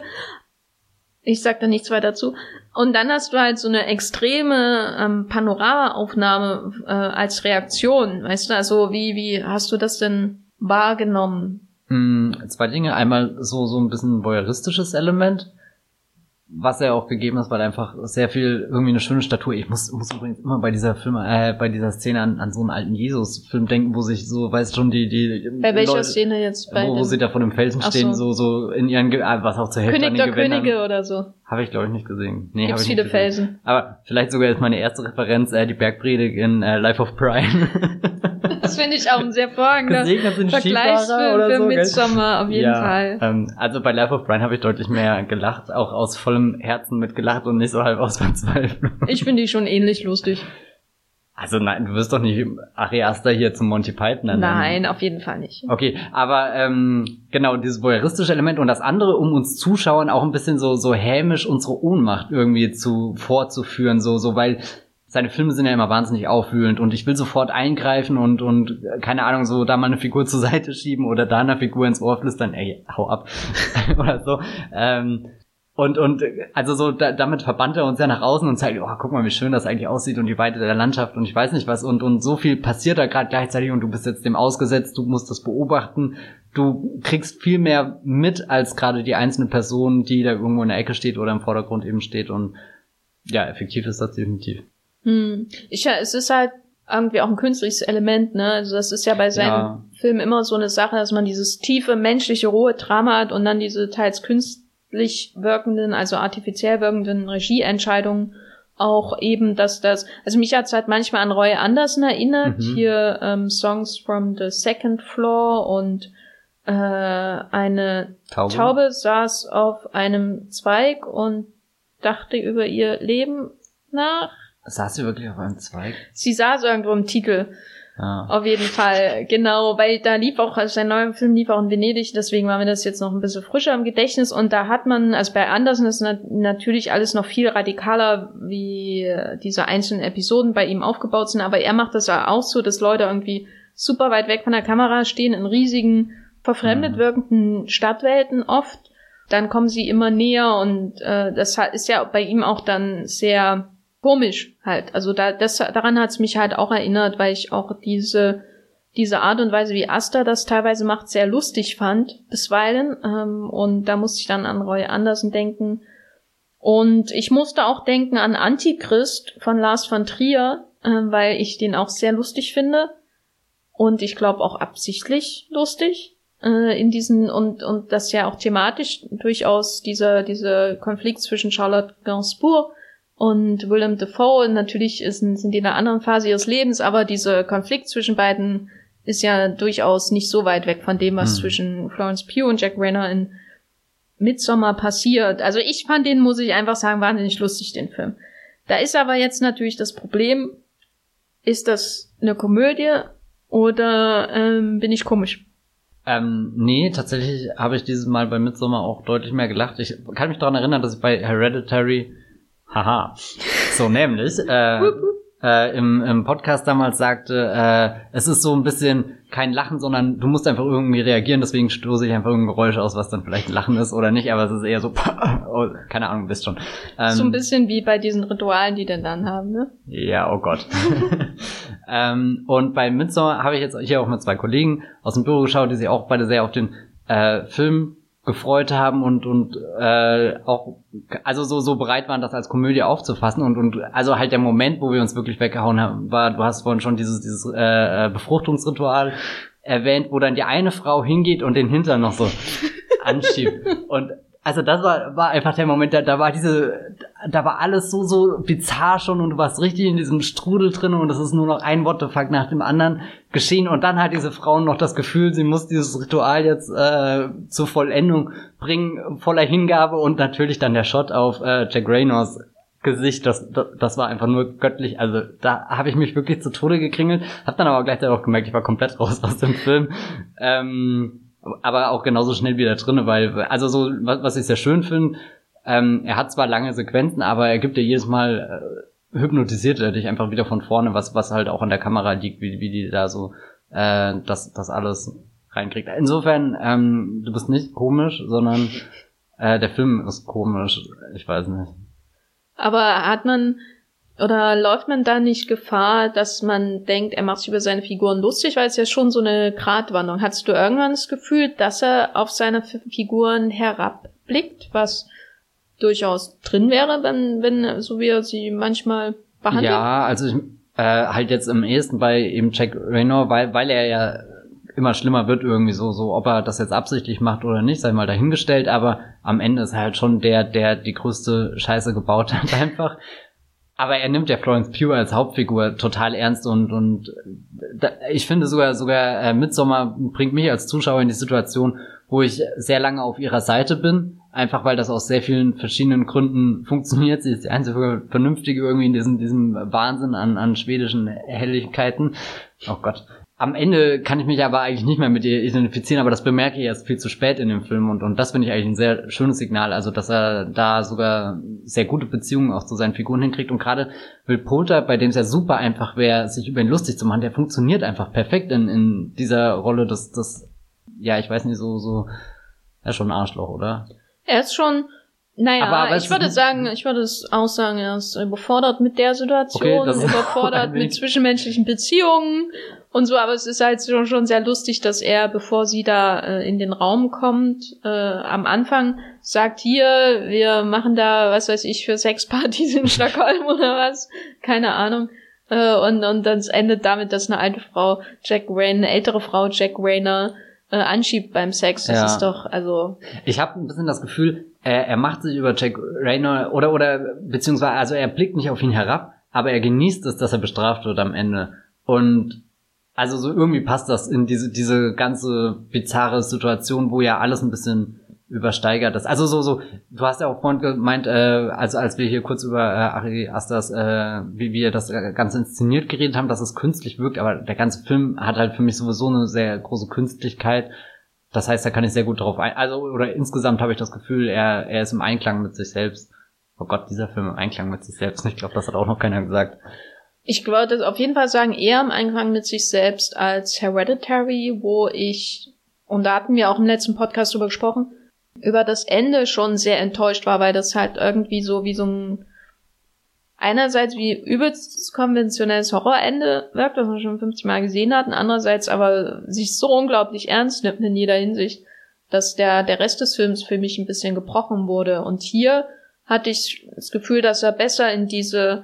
Ich sag da nichts weiter zu. Und dann hast du halt so eine extreme ähm, Panoramaaufnahme äh, als Reaktion. Weißt du, also wie, wie hast du das denn wahrgenommen? Hm, zwei Dinge. Einmal so, so ein bisschen voyeuristisches Element was er auch gegeben ist, weil einfach sehr viel irgendwie eine schöne Statur. Ich muss, muss übrigens immer bei dieser Film, äh, bei dieser Szene an, an so einen alten Jesus-Film denken, wo sich so, weißt schon, die, die Bei welcher Leute, Szene jetzt? Bei wo, wo sie da vor dem Felsen stehen, so. so, so in ihren, ah, was auch zur Hälfte König der Gewändern. Könige oder so. Habe ich glaube ich nicht gesehen. Nee, habe ich viele nicht gesehen. Felsen. Aber vielleicht sogar jetzt meine erste Referenz, äh, die Bergpredigt in äh, Life of Brian. das finde ich auch ein sehr vorragender Vergleichsfilm für so, Midsommar, auf jeden ja, Fall. Ähm, also bei Life of Brian habe ich deutlich mehr gelacht, auch aus vollem Herzen mitgelacht und nicht so halb aus Verzweiflung. Ich finde die schon ähnlich lustig. Also nein, du wirst doch nicht Ari Aster hier zum Monty Python nennen. Nein, auf jeden Fall nicht. Okay, aber ähm, genau, dieses voyeuristische Element und das andere, um uns Zuschauern auch ein bisschen so, so hämisch unsere Ohnmacht irgendwie zu vorzuführen, so, so, weil seine Filme sind ja immer wahnsinnig aufwühlend und ich will sofort eingreifen und, und keine Ahnung, so da mal eine Figur zur Seite schieben oder da eine Figur ins Ohr flüstern, ey, hau ab oder so. Ähm, und, und also so da, damit verbannt er uns ja nach außen und zeigt, oh, guck mal, wie schön das eigentlich aussieht und die Weite der Landschaft und ich weiß nicht was. Und, und so viel passiert da gerade gleichzeitig und du bist jetzt dem ausgesetzt, du musst das beobachten. Du kriegst viel mehr mit als gerade die einzelne Person, die da irgendwo in der Ecke steht oder im Vordergrund eben steht. Und ja, effektiv ist das definitiv. Hm. Ich, es ist halt irgendwie auch ein künstliches Element, ne? Also das ist ja bei seinen ja. Filmen immer so eine Sache, dass man dieses tiefe, menschliche, rohe Drama hat und dann diese teils künstliche künstlich wirkenden, also artifiziell wirkenden Regieentscheidungen auch eben, dass das, also mich hat's halt manchmal an Roy Anderson erinnert, mhm. hier ähm, Songs from the Second Floor und äh, eine Taube. Taube saß auf einem Zweig und dachte über ihr Leben nach. Saß sie wirklich auf einem Zweig? Sie saß irgendwo im Titel. Ja. Auf jeden Fall, genau, weil da lief auch, also sein neuer Film lief auch in Venedig, deswegen war mir das jetzt noch ein bisschen frischer im Gedächtnis und da hat man, also bei Anderson ist nat natürlich alles noch viel radikaler, wie äh, diese einzelnen Episoden bei ihm aufgebaut sind, aber er macht das ja auch so, dass Leute irgendwie super weit weg von der Kamera stehen, in riesigen, verfremdet mhm. wirkenden Stadtwelten oft, dann kommen sie immer näher und äh, das ist ja bei ihm auch dann sehr komisch halt. Also da, das, daran hat's mich halt auch erinnert, weil ich auch diese, diese Art und Weise, wie Asta das teilweise macht, sehr lustig fand, bisweilen. Ähm, und da musste ich dann an Roy Anderson denken. Und ich musste auch denken an Antichrist von Lars von Trier, äh, weil ich den auch sehr lustig finde. Und ich glaube auch absichtlich lustig äh, in diesen und und das ja auch thematisch durchaus dieser dieser Konflikt zwischen Charlotte Gainsbourg und Willem Dafoe. Natürlich ist, sind die in einer anderen Phase ihres Lebens, aber dieser Konflikt zwischen beiden ist ja durchaus nicht so weit weg von dem, was hm. zwischen Florence Pugh und Jack Renner in Midsommar passiert. Also ich fand den, muss ich einfach sagen, wahnsinnig lustig, den Film. Da ist aber jetzt natürlich das Problem, ist das eine Komödie oder ähm, bin ich komisch? Ähm, nee, tatsächlich habe ich dieses Mal bei Midsommar auch deutlich mehr gelacht. Ich kann mich daran erinnern, dass ich bei Hereditary Haha. So nämlich, äh, äh, im, im Podcast damals sagte, äh, es ist so ein bisschen kein Lachen, sondern du musst einfach irgendwie reagieren, deswegen stoße ich einfach irgendein Geräusch aus, was dann vielleicht ein Lachen ist oder nicht, aber es ist eher so, oh, keine Ahnung, wisst schon. Ähm, so ein bisschen wie bei diesen Ritualen, die denn dann haben, ne? Ja, oh Gott. ähm, und bei Midsommar habe ich jetzt hier auch mit zwei Kollegen aus dem Büro geschaut, die sich auch beide sehr auf den äh, Film gefreut haben und und äh, auch also so so bereit waren, das als Komödie aufzufassen und und also halt der Moment, wo wir uns wirklich weggehauen haben, war du hast vorhin schon dieses dieses äh, Befruchtungsritual erwähnt, wo dann die eine Frau hingeht und den Hintern noch so anschiebt. Und also das war, war einfach der Moment, da, da war diese, da war alles so, so bizarr schon und du warst richtig in diesem Strudel drin und es ist nur noch ein What nach dem anderen geschehen und dann hat diese Frau noch das Gefühl, sie muss dieses Ritual jetzt äh, zur Vollendung bringen, voller Hingabe und natürlich dann der Shot auf äh, Jack Raynors Gesicht, das, das, war einfach nur göttlich. Also da habe ich mich wirklich zu Tode gekringelt, habe dann aber gleichzeitig auch gemerkt, ich war komplett raus aus dem Film. Ähm, aber auch genauso schnell wieder drinne, weil, also so, was, was ich sehr schön finde, ähm, er hat zwar lange Sequenzen, aber er gibt dir jedes Mal, äh, hypnotisiert er dich einfach wieder von vorne, was, was halt auch an der Kamera liegt, wie, wie die da so, äh, das, das alles reinkriegt. Insofern, ähm, du bist nicht komisch, sondern äh, der Film ist komisch, ich weiß nicht. Aber hat man, oder läuft man da nicht Gefahr, dass man denkt, er macht sich über seine Figuren lustig, weil es ja schon so eine Gratwanderung. Hattest du irgendwann das Gefühl, dass er auf seine Figuren herabblickt, was durchaus drin wäre, wenn, wenn so wie er sie manchmal behandelt? Ja, also ich, äh, halt jetzt im ehesten bei eben Jack Raynor, weil, weil er ja immer schlimmer wird irgendwie so, so, ob er das jetzt absichtlich macht oder nicht, sei mal dahingestellt, aber am Ende ist er halt schon der, der die größte Scheiße gebaut hat einfach. Aber er nimmt ja Florence Pugh als Hauptfigur total ernst und und da, ich finde sogar sogar äh, Midsommar bringt mich als Zuschauer in die Situation, wo ich sehr lange auf ihrer Seite bin, einfach weil das aus sehr vielen verschiedenen Gründen funktioniert. Sie ist die einzige vernünftige irgendwie in diesem diesem Wahnsinn an an schwedischen Helligkeiten. Oh Gott am Ende kann ich mich aber eigentlich nicht mehr mit ihr identifizieren, aber das bemerke ich erst viel zu spät in dem Film und, und das finde ich eigentlich ein sehr schönes Signal, also dass er da sogar sehr gute Beziehungen auch zu seinen Figuren hinkriegt. Und gerade Will Poulter, bei dem es ja super einfach wäre, sich über ihn lustig zu machen, der funktioniert einfach perfekt in, in dieser Rolle. Des, des, ja, ich weiß nicht, so, so, er ist schon ein Arschloch, oder? Er ist schon, naja, aber, aber ich würde sagen, ich würde es auch sagen, er ist überfordert mit der Situation, okay, überfordert mit zwischenmenschlichen Beziehungen und so, aber es ist halt schon, schon sehr lustig, dass er, bevor sie da äh, in den Raum kommt, äh, am Anfang sagt, hier, wir machen da, was weiß ich, für Sexpartys in Stockholm oder was, keine Ahnung. Äh, und, und dann endet damit, dass eine alte Frau, Jack Rain, eine ältere Frau, Jack Rayner, äh, anschiebt beim Sex. Das ja. ist doch, also. Ich habe ein bisschen das Gefühl, er, er macht sich über Jack Rayner oder, oder, beziehungsweise, also er blickt nicht auf ihn herab, aber er genießt es, dass er bestraft wird am Ende. Und also so irgendwie passt das in diese, diese ganze bizarre Situation, wo ja alles ein bisschen übersteigert ist. Also so, so, du hast ja auch vorhin gemeint, äh, also als wir hier kurz über äh, Ari Asters, äh, wie wir das Ganze inszeniert geredet haben, dass es künstlich wirkt, aber der ganze Film hat halt für mich sowieso eine sehr große Künstlichkeit. Das heißt, da kann ich sehr gut drauf ein, also, oder insgesamt habe ich das Gefühl, er, er ist im Einklang mit sich selbst. Oh Gott, dieser Film im Einklang mit sich selbst. Ich glaube, das hat auch noch keiner gesagt. Ich würde auf jeden Fall sagen, eher im Einklang mit sich selbst als Hereditary, wo ich, und da hatten wir auch im letzten Podcast drüber gesprochen, über das Ende schon sehr enttäuscht war, weil das halt irgendwie so wie so ein einerseits wie übelst konventionelles Horrorende wirkt, was man schon 50 Mal gesehen hat, und andererseits aber sich so unglaublich ernst nimmt in jeder Hinsicht, dass der, der Rest des Films für mich ein bisschen gebrochen wurde. Und hier hatte ich das Gefühl, dass er besser in diese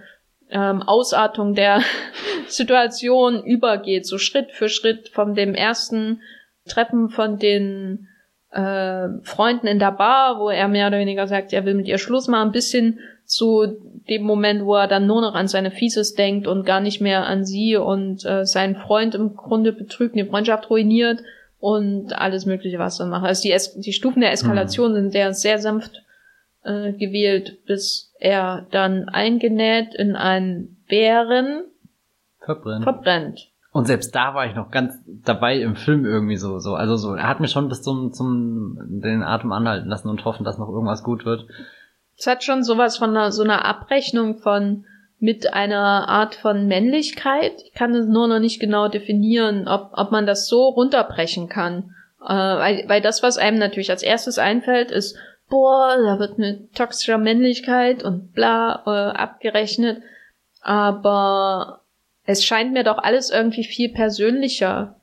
ähm, Ausartung der Situation übergeht, so Schritt für Schritt von dem ersten Treffen von den äh, Freunden in der Bar, wo er mehr oder weniger sagt, er will mit ihr Schluss machen, bis hin zu dem Moment, wo er dann nur noch an seine Fieses denkt und gar nicht mehr an sie und äh, seinen Freund im Grunde betrügt, die Freundschaft ruiniert und alles mögliche, was er macht. Also die, es die Stufen der Eskalation mhm. sind sehr, sehr sanft äh, gewählt, bis er dann eingenäht in einen Bären verbrennt. verbrennt. Und selbst da war ich noch ganz dabei im Film irgendwie so, so. Also so, er hat mir schon bis zum, zum, den Atem anhalten lassen und hoffen, dass noch irgendwas gut wird. Es hat schon sowas von einer, so einer Abrechnung von, mit einer Art von Männlichkeit. Ich kann es nur noch nicht genau definieren, ob, ob man das so runterbrechen kann. Äh, weil, weil das, was einem natürlich als erstes einfällt, ist, boah, da wird mit toxischer Männlichkeit und bla äh, abgerechnet. Aber es scheint mir doch alles irgendwie viel persönlicher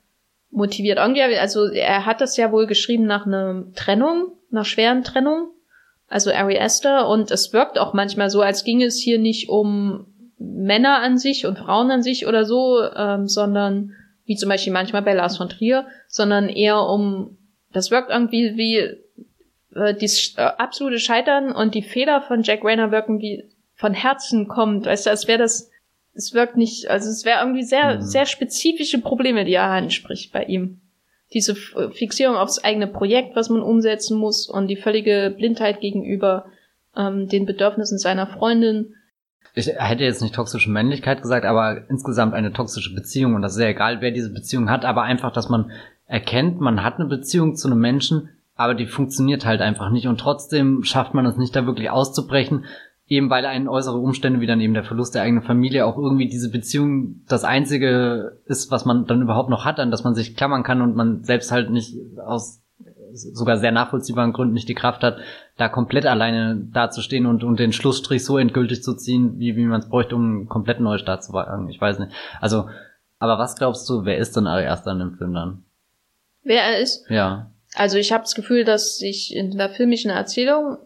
motiviert. Irgendwie, also er hat das ja wohl geschrieben nach einer Trennung, einer schweren Trennung. Also Ari Esther. Und es wirkt auch manchmal so, als ginge es hier nicht um Männer an sich und Frauen an sich oder so, ähm, sondern wie zum Beispiel manchmal bei Lars von Trier, sondern eher um, das wirkt irgendwie wie äh, dieses äh, absolute Scheitern und die Fehler von Jack Rayner wirken wie von Herzen kommt. Weißt du, als wäre das, es wirkt nicht, also es wäre irgendwie sehr, mhm. sehr spezifische Probleme, die er anspricht bei ihm. Diese Fixierung aufs eigene Projekt, was man umsetzen muss und die völlige Blindheit gegenüber ähm, den Bedürfnissen seiner Freundin ich hätte jetzt nicht toxische Männlichkeit gesagt, aber insgesamt eine toxische Beziehung und das ist ja egal, wer diese Beziehung hat, aber einfach, dass man erkennt, man hat eine Beziehung zu einem Menschen, aber die funktioniert halt einfach nicht und trotzdem schafft man es nicht, da wirklich auszubrechen, eben weil einen äußere Umstände wie dann eben der Verlust der eigenen Familie auch irgendwie diese Beziehung das einzige ist, was man dann überhaupt noch hat, an das man sich klammern kann und man selbst halt nicht aus sogar sehr nachvollziehbaren Gründen nicht die Kraft hat, da komplett alleine dazustehen und, und den Schlussstrich so endgültig zu ziehen, wie, wie man es bräuchte, um einen kompletten Neustart zu wagen. Ich weiß nicht. Also, aber was glaubst du, wer ist denn Aster in dem Film dann? Wer er ist? Ja. Also ich habe das Gefühl, dass sich in der filmischen Erzählung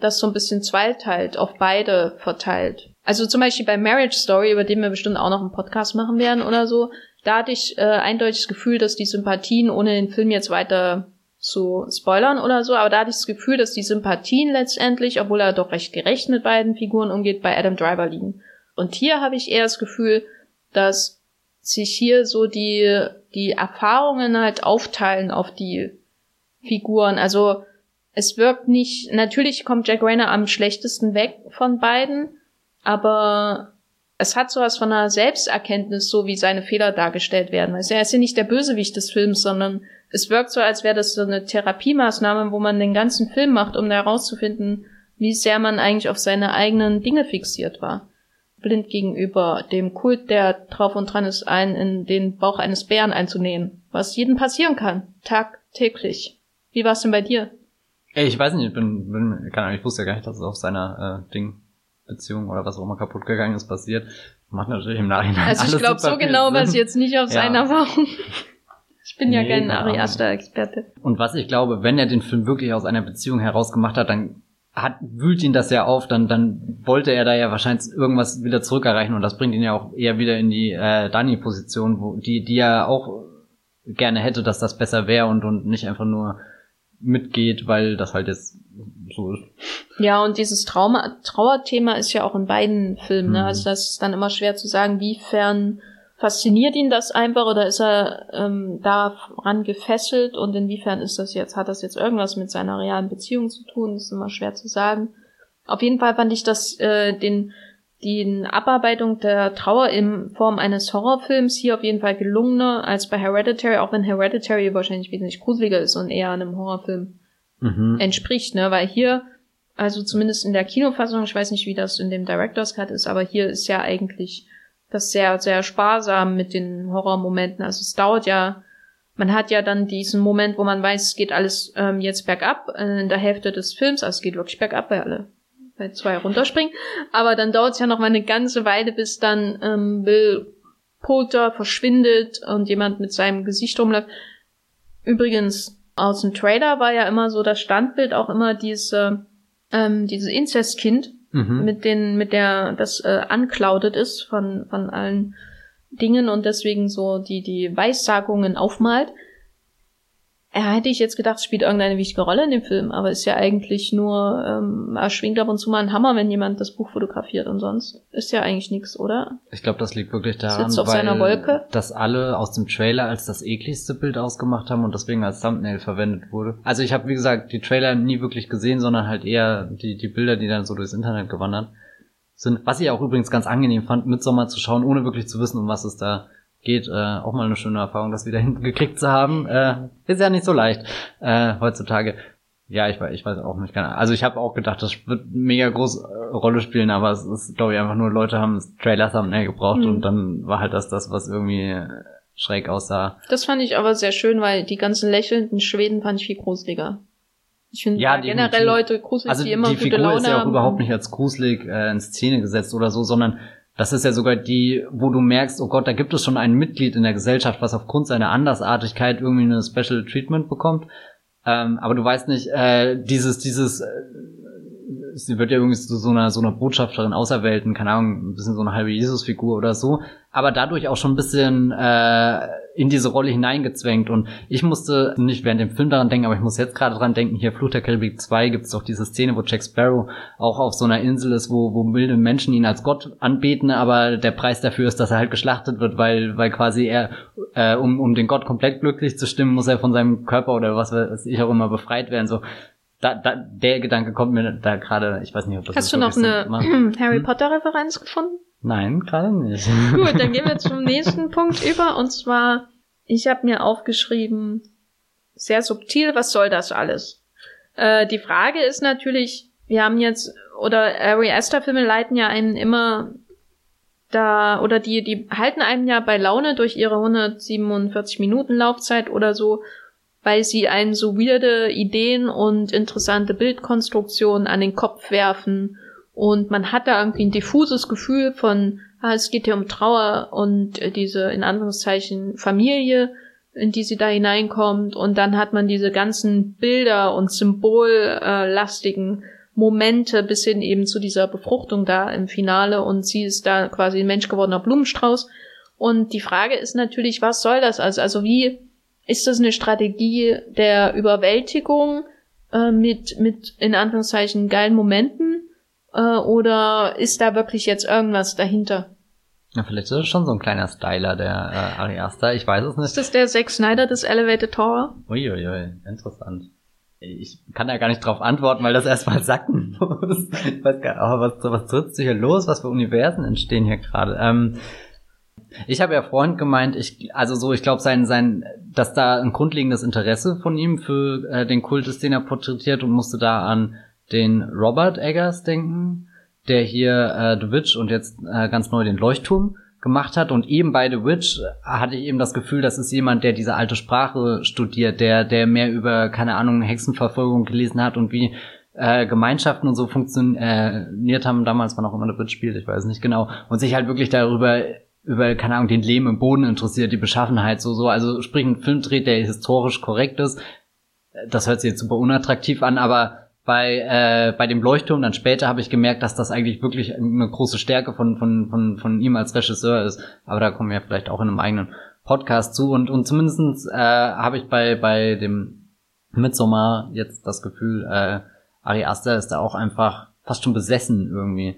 das so ein bisschen zweiteilt, auf beide verteilt. Also zum Beispiel bei Marriage Story, über den wir bestimmt auch noch einen Podcast machen werden oder so, da hatte ich äh, eindeutig das Gefühl, dass die Sympathien, ohne den Film jetzt weiter zu spoilern oder so, aber da hatte ich das Gefühl, dass die Sympathien letztendlich, obwohl er doch recht gerecht mit beiden Figuren umgeht, bei Adam Driver liegen. Und hier habe ich eher das Gefühl, dass sich hier so die, die Erfahrungen halt aufteilen auf die Figuren. Also es wirkt nicht, natürlich kommt Jack Rayner am schlechtesten weg von beiden, aber es hat sowas von einer Selbsterkenntnis, so wie seine Fehler dargestellt werden. Also er ist ja nicht der Bösewicht des Films, sondern es wirkt so, als wäre das so eine Therapiemaßnahme, wo man den ganzen Film macht, um herauszufinden, wie sehr man eigentlich auf seine eigenen Dinge fixiert war. Blind gegenüber dem Kult, der drauf und dran ist, einen in den Bauch eines Bären einzunähen. Was jedem passieren kann. Tagtäglich. Wie war es denn bei dir? Ey, ich weiß nicht, ich bin, bin keine Ahnung, ich wusste ja gar nicht, dass es auf seiner äh, Ding Beziehung oder was auch immer kaputt gegangen ist passiert. Macht natürlich im Nachhinein. Also ich glaube so genau was jetzt nicht auf ja. seiner Erfahrung. Ich bin nee, ja kein Ari Aster-Experte. Und was ich glaube, wenn er den Film wirklich aus einer Beziehung heraus gemacht hat, dann hat, wühlt ihn das ja auf, dann, dann wollte er da ja wahrscheinlich irgendwas wieder zurückerreichen und das bringt ihn ja auch eher wieder in die äh, Dani-Position, wo die, die er auch gerne hätte, dass das besser wäre und, und nicht einfach nur mitgeht, weil das halt jetzt so ist. Ja, und dieses Trauma, Trauerthema ist ja auch in beiden Filmen, ne? Mhm. Also das ist dann immer schwer zu sagen, wiefern fasziniert ihn das einfach oder ist er ähm, daran gefesselt und inwiefern ist das jetzt, hat das jetzt irgendwas mit seiner realen Beziehung zu tun? Ist immer schwer zu sagen. Auf jeden Fall fand ich das äh, den die Abarbeitung der Trauer in Form eines Horrorfilms hier auf jeden Fall gelungener als bei Hereditary, auch wenn Hereditary wahrscheinlich wesentlich gruseliger ist und eher einem Horrorfilm mhm. entspricht, ne? Weil hier, also zumindest in der Kinofassung, ich weiß nicht, wie das in dem Director's Cut ist, aber hier ist ja eigentlich das sehr, sehr sparsam mit den Horrormomenten. Also es dauert ja, man hat ja dann diesen Moment, wo man weiß, es geht alles ähm, jetzt bergab äh, in der Hälfte des Films, also es geht wirklich bergab, weil alle bei zwei runterspringen. Aber dann dauert es ja noch mal eine ganze Weile, bis dann ähm, Bill Poulter verschwindet und jemand mit seinem Gesicht rumläuft. Übrigens, aus dem Trailer war ja immer so das Standbild auch immer diese, ähm, dieses Inzestkind, mhm. mit den, mit der, das äh, unclouded ist von, von allen Dingen und deswegen so die, die Weissagungen aufmalt. Er hätte ich jetzt gedacht, spielt irgendeine wichtige Rolle in dem Film, aber ist ja eigentlich nur, ähm, er schwingt ab und zu mal einen Hammer, wenn jemand das Buch fotografiert und sonst ist ja eigentlich nichts, oder? Ich glaube, das liegt wirklich daran, weil das alle aus dem Trailer als das ekligste Bild ausgemacht haben und deswegen als Thumbnail verwendet wurde. Also ich habe, wie gesagt, die Trailer nie wirklich gesehen, sondern halt eher die, die Bilder, die dann so durchs Internet gewandert sind. Was ich auch übrigens ganz angenehm fand, Midsommar zu schauen, ohne wirklich zu wissen, um was es da geht. Äh, auch mal eine schöne Erfahrung, das wieder hinten gekriegt zu haben. Äh, ist ja nicht so leicht äh, heutzutage. Ja, ich, ich weiß auch nicht. Also ich habe auch gedacht, das wird mega groß äh, Rolle spielen, aber es ist, glaube ich, einfach nur Leute haben das Trailer Thumbnail gebraucht mhm. und dann war halt das das, was irgendwie schräg aussah. Das fand ich aber sehr schön, weil die ganzen lächelnden Schweden fand ich viel gruseliger. Ich finde ja, generell Leute gruselig, also die immer die gute Figur Laune ist ja auch haben. überhaupt nicht als gruselig äh, in Szene gesetzt oder so, sondern das ist ja sogar die, wo du merkst, oh Gott, da gibt es schon ein Mitglied in der Gesellschaft, was aufgrund seiner Andersartigkeit irgendwie eine Special Treatment bekommt. Ähm, aber du weißt nicht, äh, dieses, dieses, äh, sie wird ja irgendwie zu so einer, so einer Botschafterin auserwählten, keine Ahnung, ein bisschen so eine halbe Jesus-Figur oder so, aber dadurch auch schon ein bisschen äh, in diese Rolle hineingezwängt. Und ich musste nicht während dem Film daran denken, aber ich muss jetzt gerade dran denken, hier Fluch der Karibik 2 gibt es doch diese Szene, wo Jack Sparrow auch auf so einer Insel ist, wo, wo wilde Menschen ihn als Gott anbeten, aber der Preis dafür ist, dass er halt geschlachtet wird, weil, weil quasi er, äh, um, um den Gott komplett glücklich zu stimmen, muss er von seinem Körper oder was weiß ich auch immer befreit werden. So, da, da, der Gedanke kommt mir da gerade, ich weiß nicht, ob das Hast du noch eine Harry? Potter Referenz gefunden? Nein, gerade nicht. Gut, dann gehen wir zum nächsten Punkt über und zwar, ich habe mir aufgeschrieben, sehr subtil, was soll das alles? Äh, die Frage ist natürlich, wir haben jetzt, oder Harry Aster Filme leiten ja einen immer da, oder die, die halten einen ja bei Laune durch ihre 147 Minuten Laufzeit oder so weil sie einen so weirde Ideen und interessante Bildkonstruktionen an den Kopf werfen und man hat da irgendwie ein diffuses Gefühl von, ah, es geht hier um Trauer und äh, diese in Anführungszeichen Familie, in die sie da hineinkommt und dann hat man diese ganzen Bilder und symbollastigen Momente bis hin eben zu dieser Befruchtung da im Finale und sie ist da quasi ein Mensch gewordener Blumenstrauß und die Frage ist natürlich, was soll das also? Also wie ist das eine Strategie der Überwältigung äh, mit, mit in Anführungszeichen geilen Momenten? Äh, oder ist da wirklich jetzt irgendwas dahinter? Ja, vielleicht ist das schon so ein kleiner Styler, der äh, Ari Aster. Ich weiß es nicht. Ist das der Zack Snyder des Elevated Horror? Uiuiui, interessant. Ich kann da gar nicht drauf antworten, weil das erstmal sacken muss. Ich weiß gar nicht, oh, was, was tritt hier los? Was für Universen entstehen hier gerade? Ähm, ich habe ja Freund gemeint, ich, also so, ich glaube, sein, sein, dass da ein grundlegendes Interesse von ihm für äh, den Kult ist, den er porträtiert und musste da an den Robert Eggers denken, der hier äh, The Witch und jetzt äh, ganz neu den Leuchtturm gemacht hat und eben bei The Witch hatte ich eben das Gefühl, das ist jemand, der diese alte Sprache studiert, der, der mehr über, keine Ahnung, Hexenverfolgung gelesen hat und wie äh, Gemeinschaften und so funktioniert haben damals, wann auch immer The Witch spielt, ich weiß nicht genau, und sich halt wirklich darüber über, keine Ahnung, den Lehm im Boden interessiert, die Beschaffenheit, so, so. Also sprich, ein Film dreht, der historisch korrekt ist. Das hört sich jetzt super unattraktiv an, aber bei, äh, bei dem Leuchtturm dann später habe ich gemerkt, dass das eigentlich wirklich eine große Stärke von, von, von, von ihm als Regisseur ist. Aber da kommen wir vielleicht auch in einem eigenen Podcast zu. Und, und zumindestens äh, habe ich bei, bei dem Midsommar jetzt das Gefühl, äh, Ari Aster ist da auch einfach fast schon besessen irgendwie.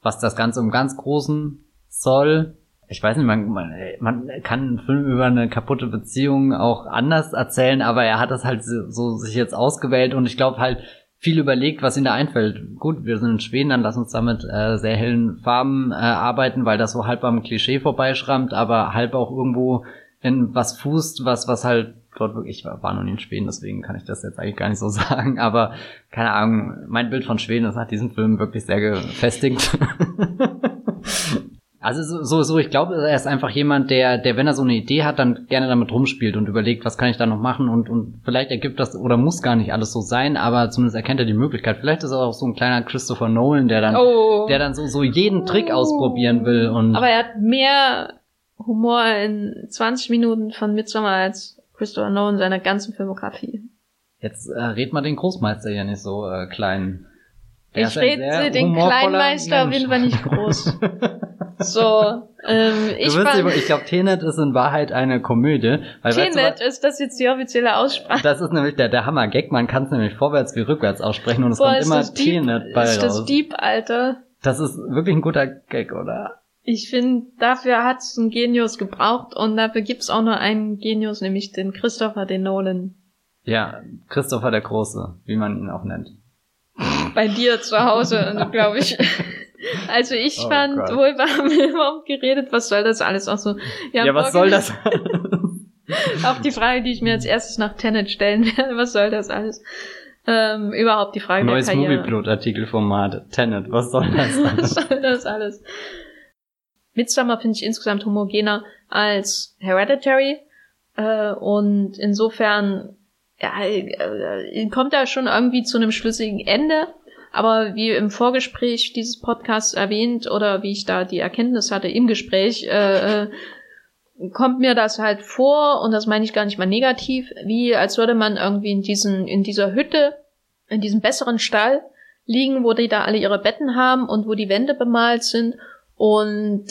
Was das Ganze im ganz Großen soll. Ich weiß nicht, man, man, man kann einen Film über eine kaputte Beziehung auch anders erzählen, aber er hat das halt so, so sich jetzt ausgewählt und ich glaube halt viel überlegt, was ihm da einfällt. Gut, wir sind in Schweden, dann lass uns damit äh, sehr hellen Farben äh, arbeiten, weil das so halb am Klischee vorbeischrammt, aber halb auch irgendwo in was fußt, was, was halt dort wirklich, ich war, war noch nie in Schweden, deswegen kann ich das jetzt eigentlich gar nicht so sagen, aber keine Ahnung, mein Bild von Schweden, das hat diesen Film wirklich sehr gefestigt. Also so, so, so ich glaube, er ist einfach jemand, der, der, wenn er so eine Idee hat, dann gerne damit rumspielt und überlegt, was kann ich da noch machen und, und vielleicht ergibt das oder muss gar nicht alles so sein, aber zumindest erkennt er die Möglichkeit. Vielleicht ist er auch so ein kleiner Christopher Nolan, der dann, oh. der dann so, so jeden Trick oh. ausprobieren will und. Aber er hat mehr Humor in 20 Minuten von Midsommar als Christopher Nolan seiner ganzen Filmografie. Jetzt äh, red mal den Großmeister hier nicht so äh, klein. Ich rede den Kleinmeister auf jeden Fall nicht groß. So, ähm, ich, ich glaube, Tenet ist in Wahrheit eine Komödie. Weil, Tenet, weißt du, ist das jetzt die offizielle Aussprache? Das ist nämlich der, der Hammer-Gag. Man kann es nämlich vorwärts wie rückwärts aussprechen und es kommt immer Tenet bei ist raus. Ist das Deep, Alter? Das ist wirklich ein guter Gag, oder? Ich finde, dafür hat es einen Genius gebraucht und dafür gibt's auch nur einen Genius, nämlich den Christopher, den Nolan. Ja, Christopher der Große, wie man ihn auch nennt. Bei dir zu Hause, glaube ich. Also ich oh fand, Gott. wir haben überhaupt geredet, was soll das alles auch so? Ja, was soll das? auch die Frage, die ich mir als erstes nach Tenet stellen werde, was soll das alles? Ähm, überhaupt die Frage Neues der Karriere. Movieplot-Artikelformat, Tenet, was soll das alles? was soll das alles? Midsommar finde ich insgesamt homogener als Hereditary äh, und insofern ja, äh, kommt da schon irgendwie zu einem schlüssigen Ende. Aber wie im Vorgespräch dieses Podcasts erwähnt oder wie ich da die Erkenntnis hatte im Gespräch, äh, äh, kommt mir das halt vor, und das meine ich gar nicht mal negativ, wie als würde man irgendwie in diesen, in dieser Hütte, in diesem besseren Stall liegen, wo die da alle ihre Betten haben und wo die Wände bemalt sind. Und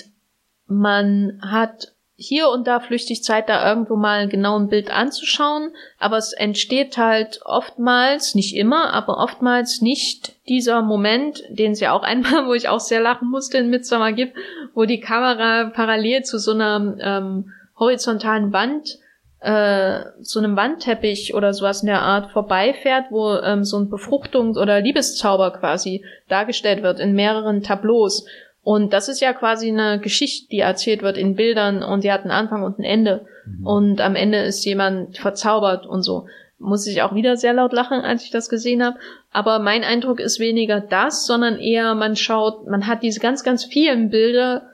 man hat hier und da flüchtig Zeit, da irgendwo mal genau ein Bild anzuschauen, aber es entsteht halt oftmals, nicht immer, aber oftmals nicht dieser Moment, den es ja auch einmal, wo ich auch sehr lachen musste, in Midsommar gibt, wo die Kamera parallel zu so einer ähm, horizontalen Wand, äh, zu einem Wandteppich oder sowas in der Art vorbeifährt, wo ähm, so ein Befruchtungs- oder Liebeszauber quasi dargestellt wird in mehreren Tableaus. Und das ist ja quasi eine Geschichte, die erzählt wird in Bildern und die hat einen Anfang und ein Ende. Mhm. Und am Ende ist jemand verzaubert und so. Muss ich auch wieder sehr laut lachen, als ich das gesehen habe. Aber mein Eindruck ist weniger das, sondern eher, man schaut, man hat diese ganz, ganz vielen Bilder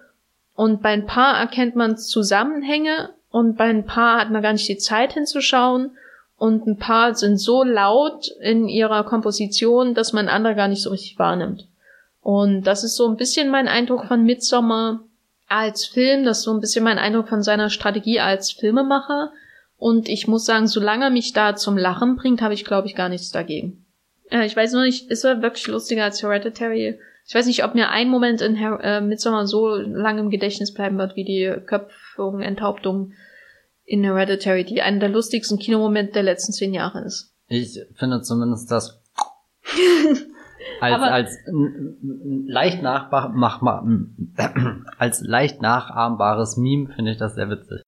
und bei ein paar erkennt man Zusammenhänge und bei ein paar hat man gar nicht die Zeit hinzuschauen und ein paar sind so laut in ihrer Komposition, dass man andere gar nicht so richtig wahrnimmt. Und das ist so ein bisschen mein Eindruck von Midsommar als Film, das ist so ein bisschen mein Eindruck von seiner Strategie als Filmemacher. Und ich muss sagen, solange er mich da zum Lachen bringt, habe ich, glaube ich, gar nichts dagegen. Äh, ich weiß nur nicht, ist er wirklich lustiger als Hereditary? Ich weiß nicht, ob mir ein Moment in Her äh, Midsommar so lange im Gedächtnis bleiben wird, wie die Köpfung, Enthauptung in Hereditary, die einer der lustigsten Kinomomente der letzten zehn Jahre ist. Ich finde zumindest das als, Aber als leicht mach, als leicht nachahmbares Meme finde ich das sehr witzig.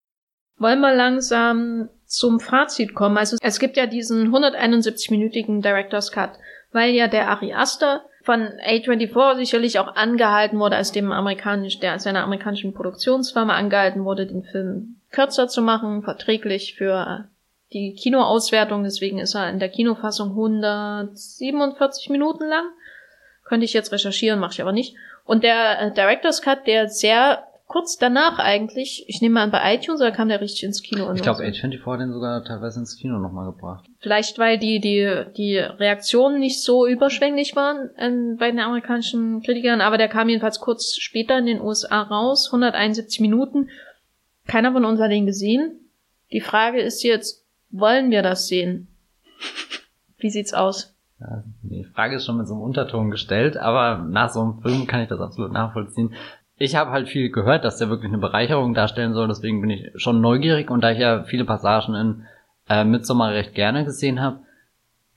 Wollen wir langsam zum Fazit kommen? Also es gibt ja diesen 171-minütigen Director's Cut, weil ja der Ari Aster von A24 sicherlich auch angehalten wurde, als dem amerikanisch, der als seiner amerikanischen Produktionsfirma angehalten wurde, den Film kürzer zu machen, verträglich für die Kinoauswertung. Deswegen ist er in der Kinofassung 147 Minuten lang. Könnte ich jetzt recherchieren, mache ich aber nicht. Und der äh, Director's Cut, der sehr kurz danach eigentlich, ich nehme mal an, bei iTunes, oder kam der richtig ins Kino? Ich glaube, A24 hat den sogar teilweise ins Kino nochmal gebracht. Vielleicht, weil die, die, die Reaktionen nicht so überschwänglich waren äh, bei den amerikanischen Kritikern, aber der kam jedenfalls kurz später in den USA raus, 171 Minuten. Keiner von uns hat den gesehen. Die Frage ist jetzt, wollen wir das sehen? Wie sieht's aus? Die Frage ist schon mit so einem Unterton gestellt, aber nach so einem Film kann ich das absolut nachvollziehen. Ich habe halt viel gehört, dass der wirklich eine Bereicherung darstellen soll, deswegen bin ich schon neugierig und da ich ja viele Passagen in äh, Midsommar recht gerne gesehen habe,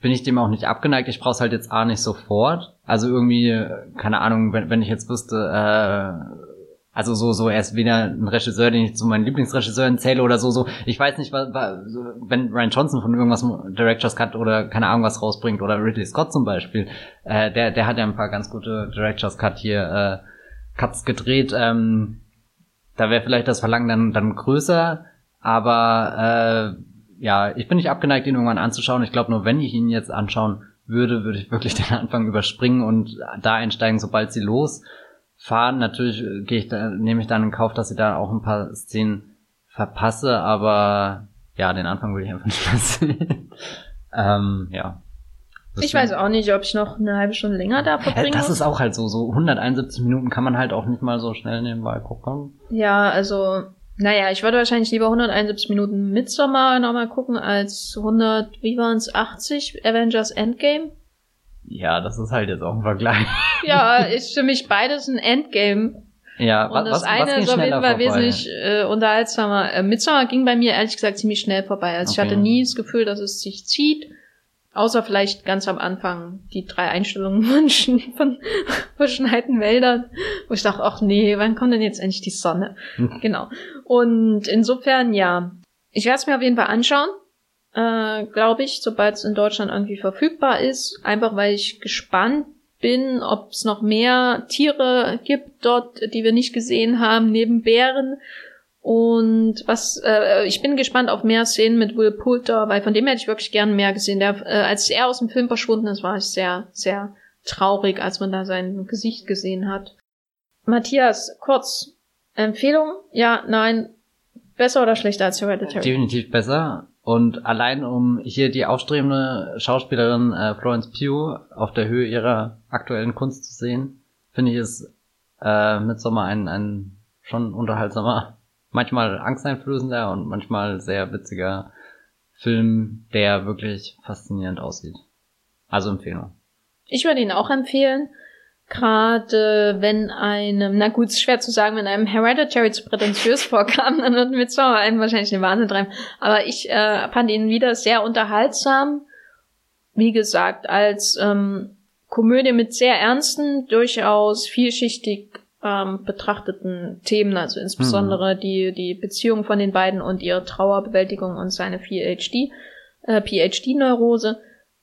bin ich dem auch nicht abgeneigt. Ich brauche es halt jetzt A nicht sofort. Also irgendwie, keine Ahnung, wenn, wenn ich jetzt wüsste, äh, also so, so, er ist weder ein Regisseur, den ich zu meinen Lieblingsregisseuren zähle oder so, so. Ich weiß nicht, was, wenn Ryan Johnson von irgendwas Director's Cut oder keine Ahnung was rausbringt oder Ridley Scott zum Beispiel, äh, der, der hat ja ein paar ganz gute Director's Cut hier, äh, Cuts gedreht, ähm, da wäre vielleicht das Verlangen dann, dann größer, aber, äh, ja, ich bin nicht abgeneigt, ihn irgendwann anzuschauen. Ich glaube nur, wenn ich ihn jetzt anschauen würde, würde ich wirklich den Anfang überspringen und da einsteigen, sobald sie los fahren. Natürlich äh, gehe ich da, nehme ich dann in Kauf, dass ich da auch ein paar Szenen verpasse, aber ja, den Anfang will ich einfach nicht mehr sehen. ähm, ja. ich weiß auch nicht, ob ich noch eine halbe Stunde länger da verbringe. Das ist auch halt so, so 171 Minuten kann man halt auch nicht mal so schnell nebenbei gucken. Ja, also, naja, ich würde wahrscheinlich lieber 171 Minuten Midsommar nochmal gucken als 100, wie waren es, 80 Avengers Endgame. Ja, das ist halt jetzt auch ein Vergleich. Ja, ist für mich beides ein Endgame. Ja, und das was, eine was ist auf jeden Fall wesentlich äh, unterhaltsamer. Äh, Midsommar ging bei mir ehrlich gesagt ziemlich schnell vorbei. Also okay. ich hatte nie das Gefühl, dass es sich zieht. Außer vielleicht ganz am Anfang die drei Einstellungen von, von verschneiten Wäldern, wo ich dachte, ach nee, wann kommt denn jetzt endlich die Sonne? Hm. Genau. Und insofern, ja. Ich werde es mir auf jeden Fall anschauen äh, glaube ich, sobald es in Deutschland irgendwie verfügbar ist. Einfach weil ich gespannt bin, ob es noch mehr Tiere gibt dort, die wir nicht gesehen haben, neben Bären. Und was, äh, ich bin gespannt auf mehr Szenen mit Will Poulter, weil von dem hätte ich wirklich gern mehr gesehen. Der, äh, als er aus dem Film verschwunden ist, war ich sehr, sehr traurig, als man da sein Gesicht gesehen hat. Matthias, kurz, Empfehlung? Ja, nein, besser oder schlechter als Hereditary? Definitiv besser. Und allein um hier die aufstrebende Schauspielerin äh, Florence Pugh auf der Höhe ihrer aktuellen Kunst zu sehen, finde ich es äh, mit Sommer ein, ein schon unterhaltsamer manchmal angsteinflößender und manchmal sehr witziger Film, der wirklich faszinierend aussieht. Also Empfehlung. Ich würde ihn auch empfehlen. Gerade wenn einem, na gut, ist schwer zu sagen, wenn einem Hereditary zu prätentiös vorkam, dann wird mir zwar einen wahrscheinlich den Wahnsinn treiben. Aber ich äh, fand ihn wieder sehr unterhaltsam. Wie gesagt, als ähm, Komödie mit sehr ernsten, durchaus vielschichtig ähm, betrachteten Themen, also insbesondere mhm. die, die Beziehung von den beiden und ihre Trauerbewältigung und seine PhD, äh, PhD-Neurose,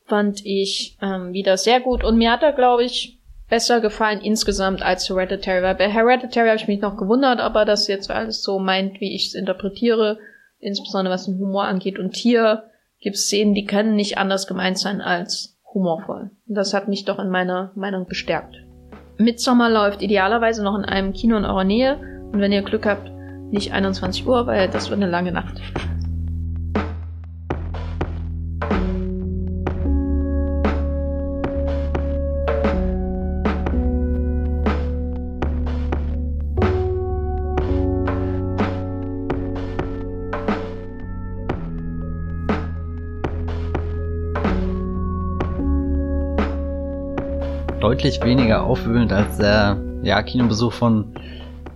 fand ich ähm, wieder sehr gut. Und mir hat er, glaube ich, besser gefallen insgesamt als Hereditary, weil bei Hereditary habe ich mich noch gewundert, aber das jetzt alles so meint, wie ich es interpretiere, insbesondere was den Humor angeht. Und hier gibt es Szenen, die können nicht anders gemeint sein als humorvoll. Und das hat mich doch in meiner Meinung bestärkt. Midsommar läuft idealerweise noch in einem Kino in eurer Nähe und wenn ihr Glück habt, nicht 21 Uhr, weil das wird eine lange Nacht. Deutlich weniger aufwühlend als der ja, Kinobesuch von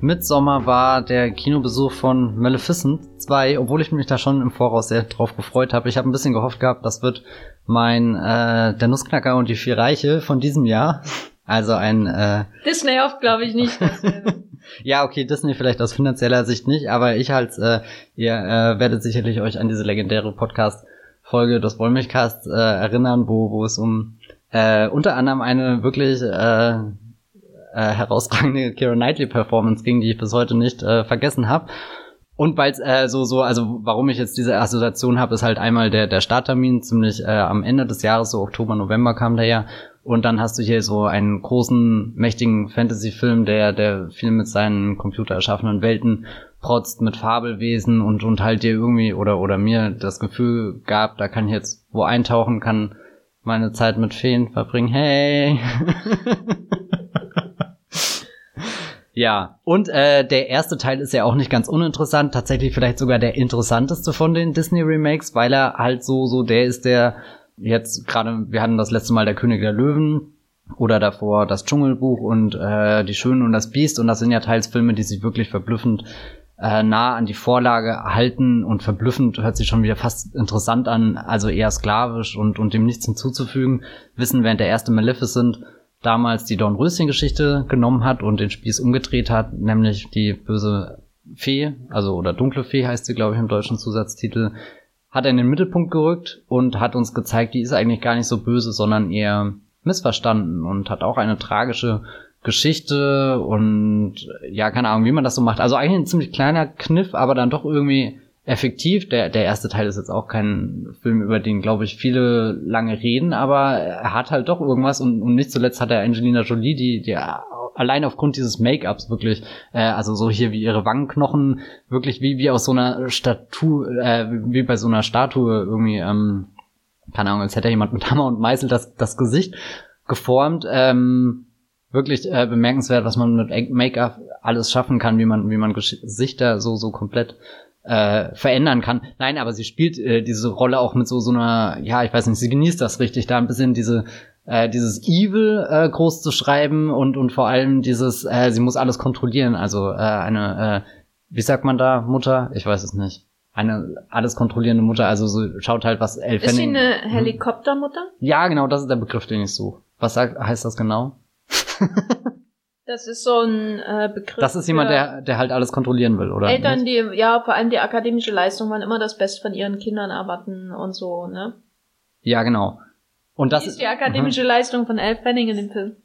Midsommar war der Kinobesuch von Maleficent 2, obwohl ich mich da schon im Voraus sehr drauf gefreut habe. Ich habe ein bisschen gehofft gehabt, das wird mein äh, Der Nussknacker und die vier Reiche von diesem Jahr. Also ein äh, Disney oft glaube ich nicht. ja, okay, Disney vielleicht aus finanzieller Sicht nicht, aber ich halt, äh, ihr äh, werdet sicherlich euch an diese legendäre Podcast-Folge des Wollmilchcasts äh, erinnern, wo, wo es um äh, unter anderem eine wirklich äh, äh, herausragende Kira Knightley Performance ging, die ich bis heute nicht äh, vergessen habe. Und weil es äh, so so also warum ich jetzt diese Assoziation habe, ist halt einmal der der Starttermin ziemlich äh, am Ende des Jahres so Oktober November kam der ja und dann hast du hier so einen großen mächtigen Fantasy-Film, der der viel mit seinen Computer erschaffenen Welten protzt mit Fabelwesen und und halt dir irgendwie oder oder mir das Gefühl gab, da kann ich jetzt wo eintauchen, kann meine Zeit mit Feen verbringen. Hey! ja, und äh, der erste Teil ist ja auch nicht ganz uninteressant, tatsächlich vielleicht sogar der interessanteste von den Disney Remakes, weil er halt so so der ist, der jetzt gerade wir hatten das letzte Mal der König der Löwen oder davor das Dschungelbuch und äh, die Schönen und das Biest und das sind ja teils Filme, die sich wirklich verblüffend äh, nah an die Vorlage halten und verblüffend hört sich schon wieder fast interessant an, also eher sklavisch und, und dem nichts hinzuzufügen, wissen, während der erste Maleficent damals die Dornröschen-Geschichte genommen hat und den Spieß umgedreht hat, nämlich die böse Fee, also oder dunkle Fee heißt sie, glaube ich, im deutschen Zusatztitel, hat er in den Mittelpunkt gerückt und hat uns gezeigt, die ist eigentlich gar nicht so böse, sondern eher missverstanden und hat auch eine tragische Geschichte und ja, keine Ahnung, wie man das so macht. Also eigentlich ein ziemlich kleiner Kniff, aber dann doch irgendwie effektiv. Der, der erste Teil ist jetzt auch kein Film, über den, glaube ich, viele lange reden, aber er hat halt doch irgendwas und, und nicht zuletzt hat er Angelina Jolie, die, die allein aufgrund dieses Make-ups wirklich, äh, also so hier wie ihre Wangenknochen, wirklich wie, wie aus so einer Statue, äh, wie bei so einer Statue irgendwie, ähm, keine Ahnung, als hätte jemand mit Hammer und Meißel das, das Gesicht geformt. Ähm, wirklich äh, bemerkenswert, was man mit Make-up alles schaffen kann, wie man, wie man Gesichter so, so komplett äh, verändern kann. Nein, aber sie spielt äh, diese Rolle auch mit so, so einer, ja, ich weiß nicht, sie genießt das richtig, da ein bisschen diese, äh, dieses Evil äh, groß zu schreiben und, und vor allem dieses, äh, sie muss alles kontrollieren, also äh, eine, äh, wie sagt man da, Mutter? Ich weiß es nicht. Eine alles kontrollierende Mutter, also so schaut halt, was Elf Ist sie eine Helikoptermutter? Ja, genau, das ist der Begriff, den ich suche. Was sagt, heißt das genau? Das ist so ein äh, Begriff. Das ist jemand, der, der halt alles kontrollieren will, oder? Eltern, die, ja, vor allem die akademische Leistung, wollen immer das Beste von ihren Kindern erwarten und so, ne? Ja, genau. Und das Wie ist die akademische mhm. Leistung von Elle Fanning in dem Film.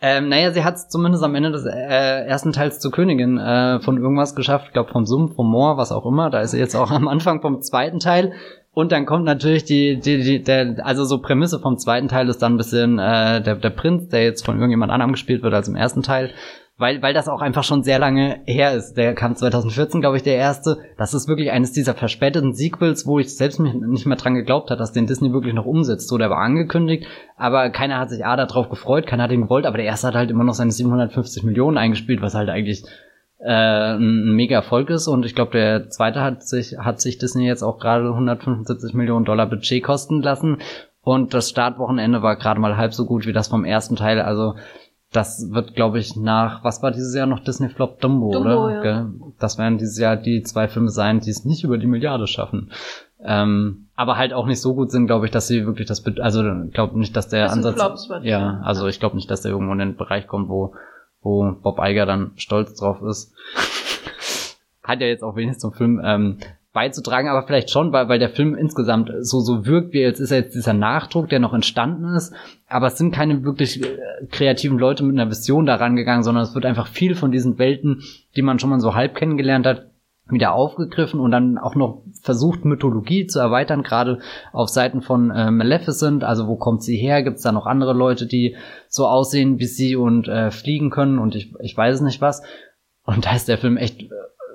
Ähm, naja, sie hat es zumindest am Ende des äh, ersten Teils zur Königin äh, von irgendwas geschafft, ich glaube vom Sumpf, vom Moor, was auch immer. Da ist sie jetzt auch am Anfang vom zweiten Teil. Und dann kommt natürlich die, die, die der, also so Prämisse vom zweiten Teil ist dann ein bisschen äh, der, der Prinz, der jetzt von irgendjemand anderem gespielt wird als im ersten Teil. Weil, weil das auch einfach schon sehr lange her ist. Der kam 2014, glaube ich, der erste. Das ist wirklich eines dieser verspäteten Sequels, wo ich selbst nicht mehr dran geglaubt hat, dass den Disney wirklich noch umsetzt. So, der war angekündigt, aber keiner hat sich A darauf gefreut, keiner hat ihn gewollt, aber der erste hat halt immer noch seine 750 Millionen eingespielt, was halt eigentlich äh, ein mega Erfolg ist und ich glaube, der zweite hat sich, hat sich Disney jetzt auch gerade 175 Millionen Dollar Budget kosten lassen und das Startwochenende war gerade mal halb so gut wie das vom ersten Teil, also das wird, glaube ich, nach, was war dieses Jahr noch Disney Flop Dumbo, Dumbo oder? Ja. Das werden dieses Jahr die zwei Filme sein, die es nicht über die Milliarde schaffen. Ähm, aber halt auch nicht so gut sind, glaube ich, dass sie wirklich das, also glaube nicht, dass der das Ansatz, ja, also ich glaube nicht, dass der irgendwo in den Bereich kommt, wo wo Bob Iger dann stolz drauf ist. Hat ja jetzt auch wenig zum Film ähm, beizutragen, aber vielleicht schon, weil, weil der Film insgesamt so, so wirkt, wie jetzt ist jetzt dieser Nachdruck, der noch entstanden ist, aber es sind keine wirklich äh, kreativen Leute mit einer Vision daran gegangen, sondern es wird einfach viel von diesen Welten, die man schon mal so halb kennengelernt hat, wieder aufgegriffen und dann auch noch versucht, Mythologie zu erweitern, gerade auf Seiten von äh, Maleficent. Also wo kommt sie her? Gibt es da noch andere Leute, die so aussehen wie sie und äh, fliegen können und ich, ich weiß nicht was. Und da ist der Film echt äh,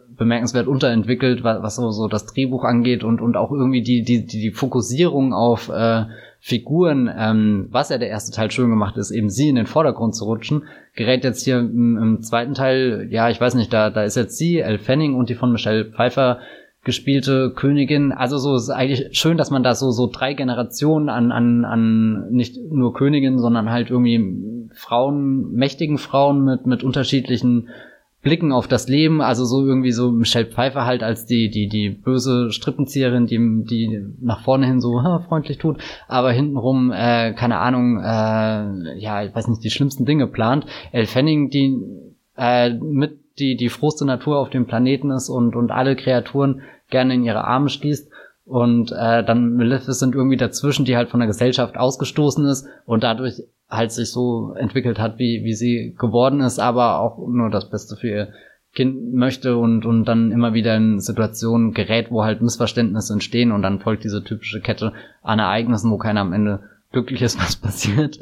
bemerkenswert unterentwickelt, was, was so, so das Drehbuch angeht und, und auch irgendwie die, die, die Fokussierung auf äh, Figuren, ähm, was ja der erste Teil schön gemacht ist, eben sie in den Vordergrund zu rutschen, gerät jetzt hier im, im zweiten Teil, ja, ich weiß nicht, da, da ist jetzt sie, Elle Fanning und die von Michelle Pfeiffer gespielte Königin. Also so ist eigentlich schön, dass man da so so drei Generationen an an an nicht nur Königinnen, sondern halt irgendwie Frauen, mächtigen Frauen mit mit unterschiedlichen Blicken auf das Leben, also so irgendwie so Michelle Pfeiffer halt als die, die, die böse Strippenzieherin, die, die nach vorne hin so ha, freundlich tut, aber hintenrum, äh, keine Ahnung, äh, ja, ich weiß nicht, die schlimmsten Dinge plant. Elle Fanning, die äh, mit die, die frohste Natur auf dem Planeten ist und, und alle Kreaturen gerne in ihre Arme schließt. Und äh, dann Maleficent irgendwie dazwischen, die halt von der Gesellschaft ausgestoßen ist und dadurch halt sich so entwickelt hat, wie, wie sie geworden ist, aber auch nur das Beste für ihr Kind möchte und, und dann immer wieder in Situationen gerät, wo halt Missverständnisse entstehen und dann folgt diese typische Kette an Ereignissen, wo keiner am Ende glücklich ist, was passiert.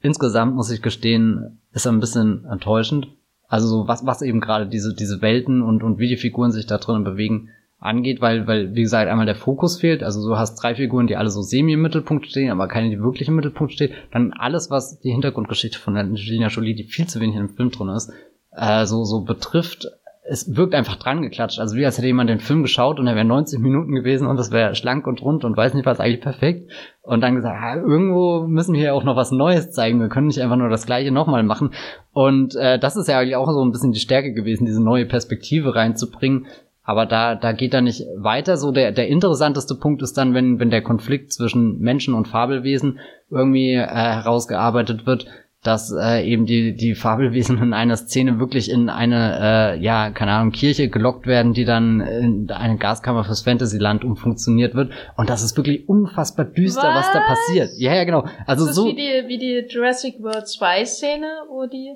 Insgesamt muss ich gestehen, ist ein bisschen enttäuschend. Also so was, was eben gerade diese, diese Welten und, und wie die Figuren sich da drinnen bewegen, angeht, weil, weil, wie gesagt, einmal der Fokus fehlt. Also du hast drei Figuren, die alle so semi im Mittelpunkt stehen, aber keine, die wirklich im Mittelpunkt steht. Dann alles, was die Hintergrundgeschichte von Angelina Jolie, die viel zu wenig dem Film drin ist, äh, so, so betrifft. Es wirkt einfach dran geklatscht. Also wie als hätte jemand den Film geschaut und er wäre 90 Minuten gewesen und das wäre schlank und rund und weiß nicht was, eigentlich perfekt. Und dann gesagt, ah, irgendwo müssen wir ja auch noch was Neues zeigen. Wir können nicht einfach nur das Gleiche nochmal machen. Und äh, das ist ja eigentlich auch so ein bisschen die Stärke gewesen, diese neue Perspektive reinzubringen aber da, da geht er nicht weiter. So der, der interessanteste Punkt ist dann, wenn, wenn der Konflikt zwischen Menschen und Fabelwesen irgendwie äh, herausgearbeitet wird, dass äh, eben die, die Fabelwesen in einer Szene wirklich in eine, äh, ja, keine Ahnung, Kirche gelockt werden, die dann in eine Gaskammer fürs Fantasyland umfunktioniert wird. Und das ist wirklich unfassbar düster, was, was da passiert. Ja, ja, genau. Also so. Wie die, wie die Jurassic World 2 Szene, wo die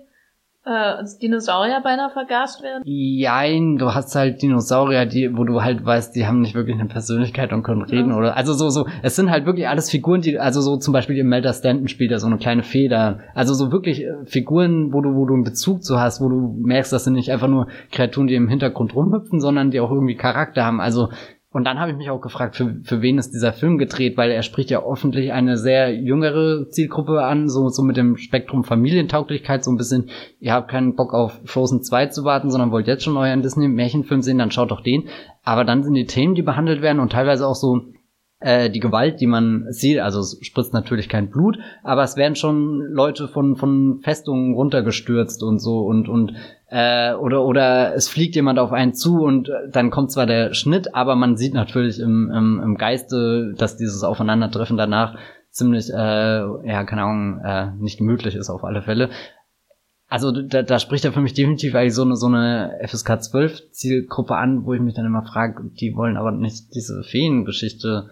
äh, Dinosaurier beinahe vergast werden? Jein, du hast halt Dinosaurier, die, wo du halt weißt, die haben nicht wirklich eine Persönlichkeit und können reden ja. oder, also so, so, es sind halt wirklich alles Figuren, die, also so zum Beispiel Melda Stanton spielt ja so eine kleine Feder, also so wirklich äh, Figuren, wo du, wo du einen Bezug zu hast, wo du merkst, das sind nicht einfach nur Kreaturen, die im Hintergrund rumhüpfen, sondern die auch irgendwie Charakter haben, also und dann habe ich mich auch gefragt, für, für wen ist dieser Film gedreht, weil er spricht ja offentlich eine sehr jüngere Zielgruppe an, so, so mit dem Spektrum Familientauglichkeit, so ein bisschen, ihr habt keinen Bock auf Frozen 2 zu warten, sondern wollt jetzt schon euren Disney-Märchenfilm sehen, dann schaut doch den. Aber dann sind die Themen, die behandelt werden und teilweise auch so äh, die Gewalt, die man sieht, also es spritzt natürlich kein Blut, aber es werden schon Leute von von Festungen runtergestürzt und so und und äh, oder oder es fliegt jemand auf einen zu und dann kommt zwar der Schnitt, aber man sieht natürlich im im, im Geiste, dass dieses Aufeinandertreffen danach ziemlich äh, ja keine Ahnung äh, nicht gemütlich ist auf alle Fälle. Also da, da spricht er für mich definitiv eigentlich so eine so eine FSK 12 Zielgruppe an, wo ich mich dann immer frage, die wollen aber nicht diese Feengeschichte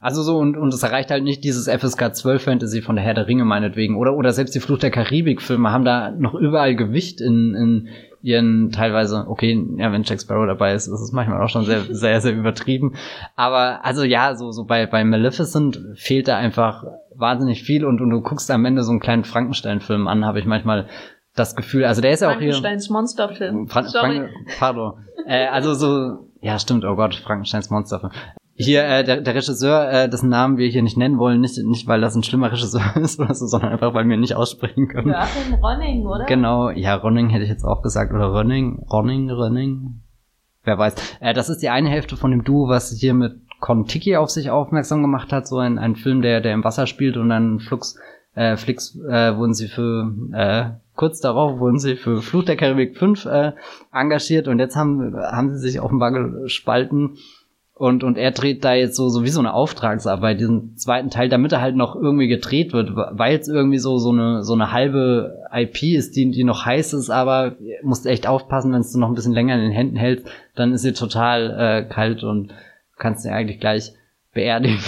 also so, und, und es erreicht halt nicht dieses FSK 12 Fantasy von der Herr der Ringe meinetwegen. Oder, oder selbst die Flucht der Karibik-Filme haben da noch überall Gewicht in, in ihren teilweise, okay, ja, wenn Jack Sparrow dabei ist, ist es manchmal auch schon sehr, sehr, sehr übertrieben. Aber also ja, so, so bei, bei Maleficent fehlt da einfach wahnsinnig viel und, und du guckst am Ende so einen kleinen Frankenstein-Film an, habe ich manchmal das Gefühl. Also der ist ja auch hier. Frankensteins Monsterfilm. Fra Sorry. Frank pardon. äh, also so, ja, stimmt, oh Gott, Frankensteins Monsterfilm. Hier, äh, der, der Regisseur, äh, dessen Namen wir hier nicht nennen wollen, nicht, nicht weil das ein schlimmer Regisseur ist oder so, sondern einfach, weil wir nicht aussprechen können. Joachim Ronning, oder? Genau, ja, Ronning hätte ich jetzt auch gesagt, oder Ronning, Ronning, Ronning, wer weiß. Äh, das ist die eine Hälfte von dem Duo, was hier mit Kon-Tiki auf sich aufmerksam gemacht hat, so ein, ein Film, der, der im Wasser spielt und dann Flux, äh, Flix äh, wurden sie für, äh, kurz darauf wurden sie für Fluch der Karibik 5 äh, engagiert und jetzt haben, haben sie sich offenbar gespalten und, und er dreht da jetzt so, so wie so eine Auftragsarbeit, diesen zweiten Teil, damit er halt noch irgendwie gedreht wird, weil es irgendwie so, so eine, so eine halbe IP ist, die, die noch heiß ist, aber musst echt aufpassen, wenn du noch ein bisschen länger in den Händen hältst, dann ist sie total äh, kalt und kannst sie eigentlich gleich beerdigen.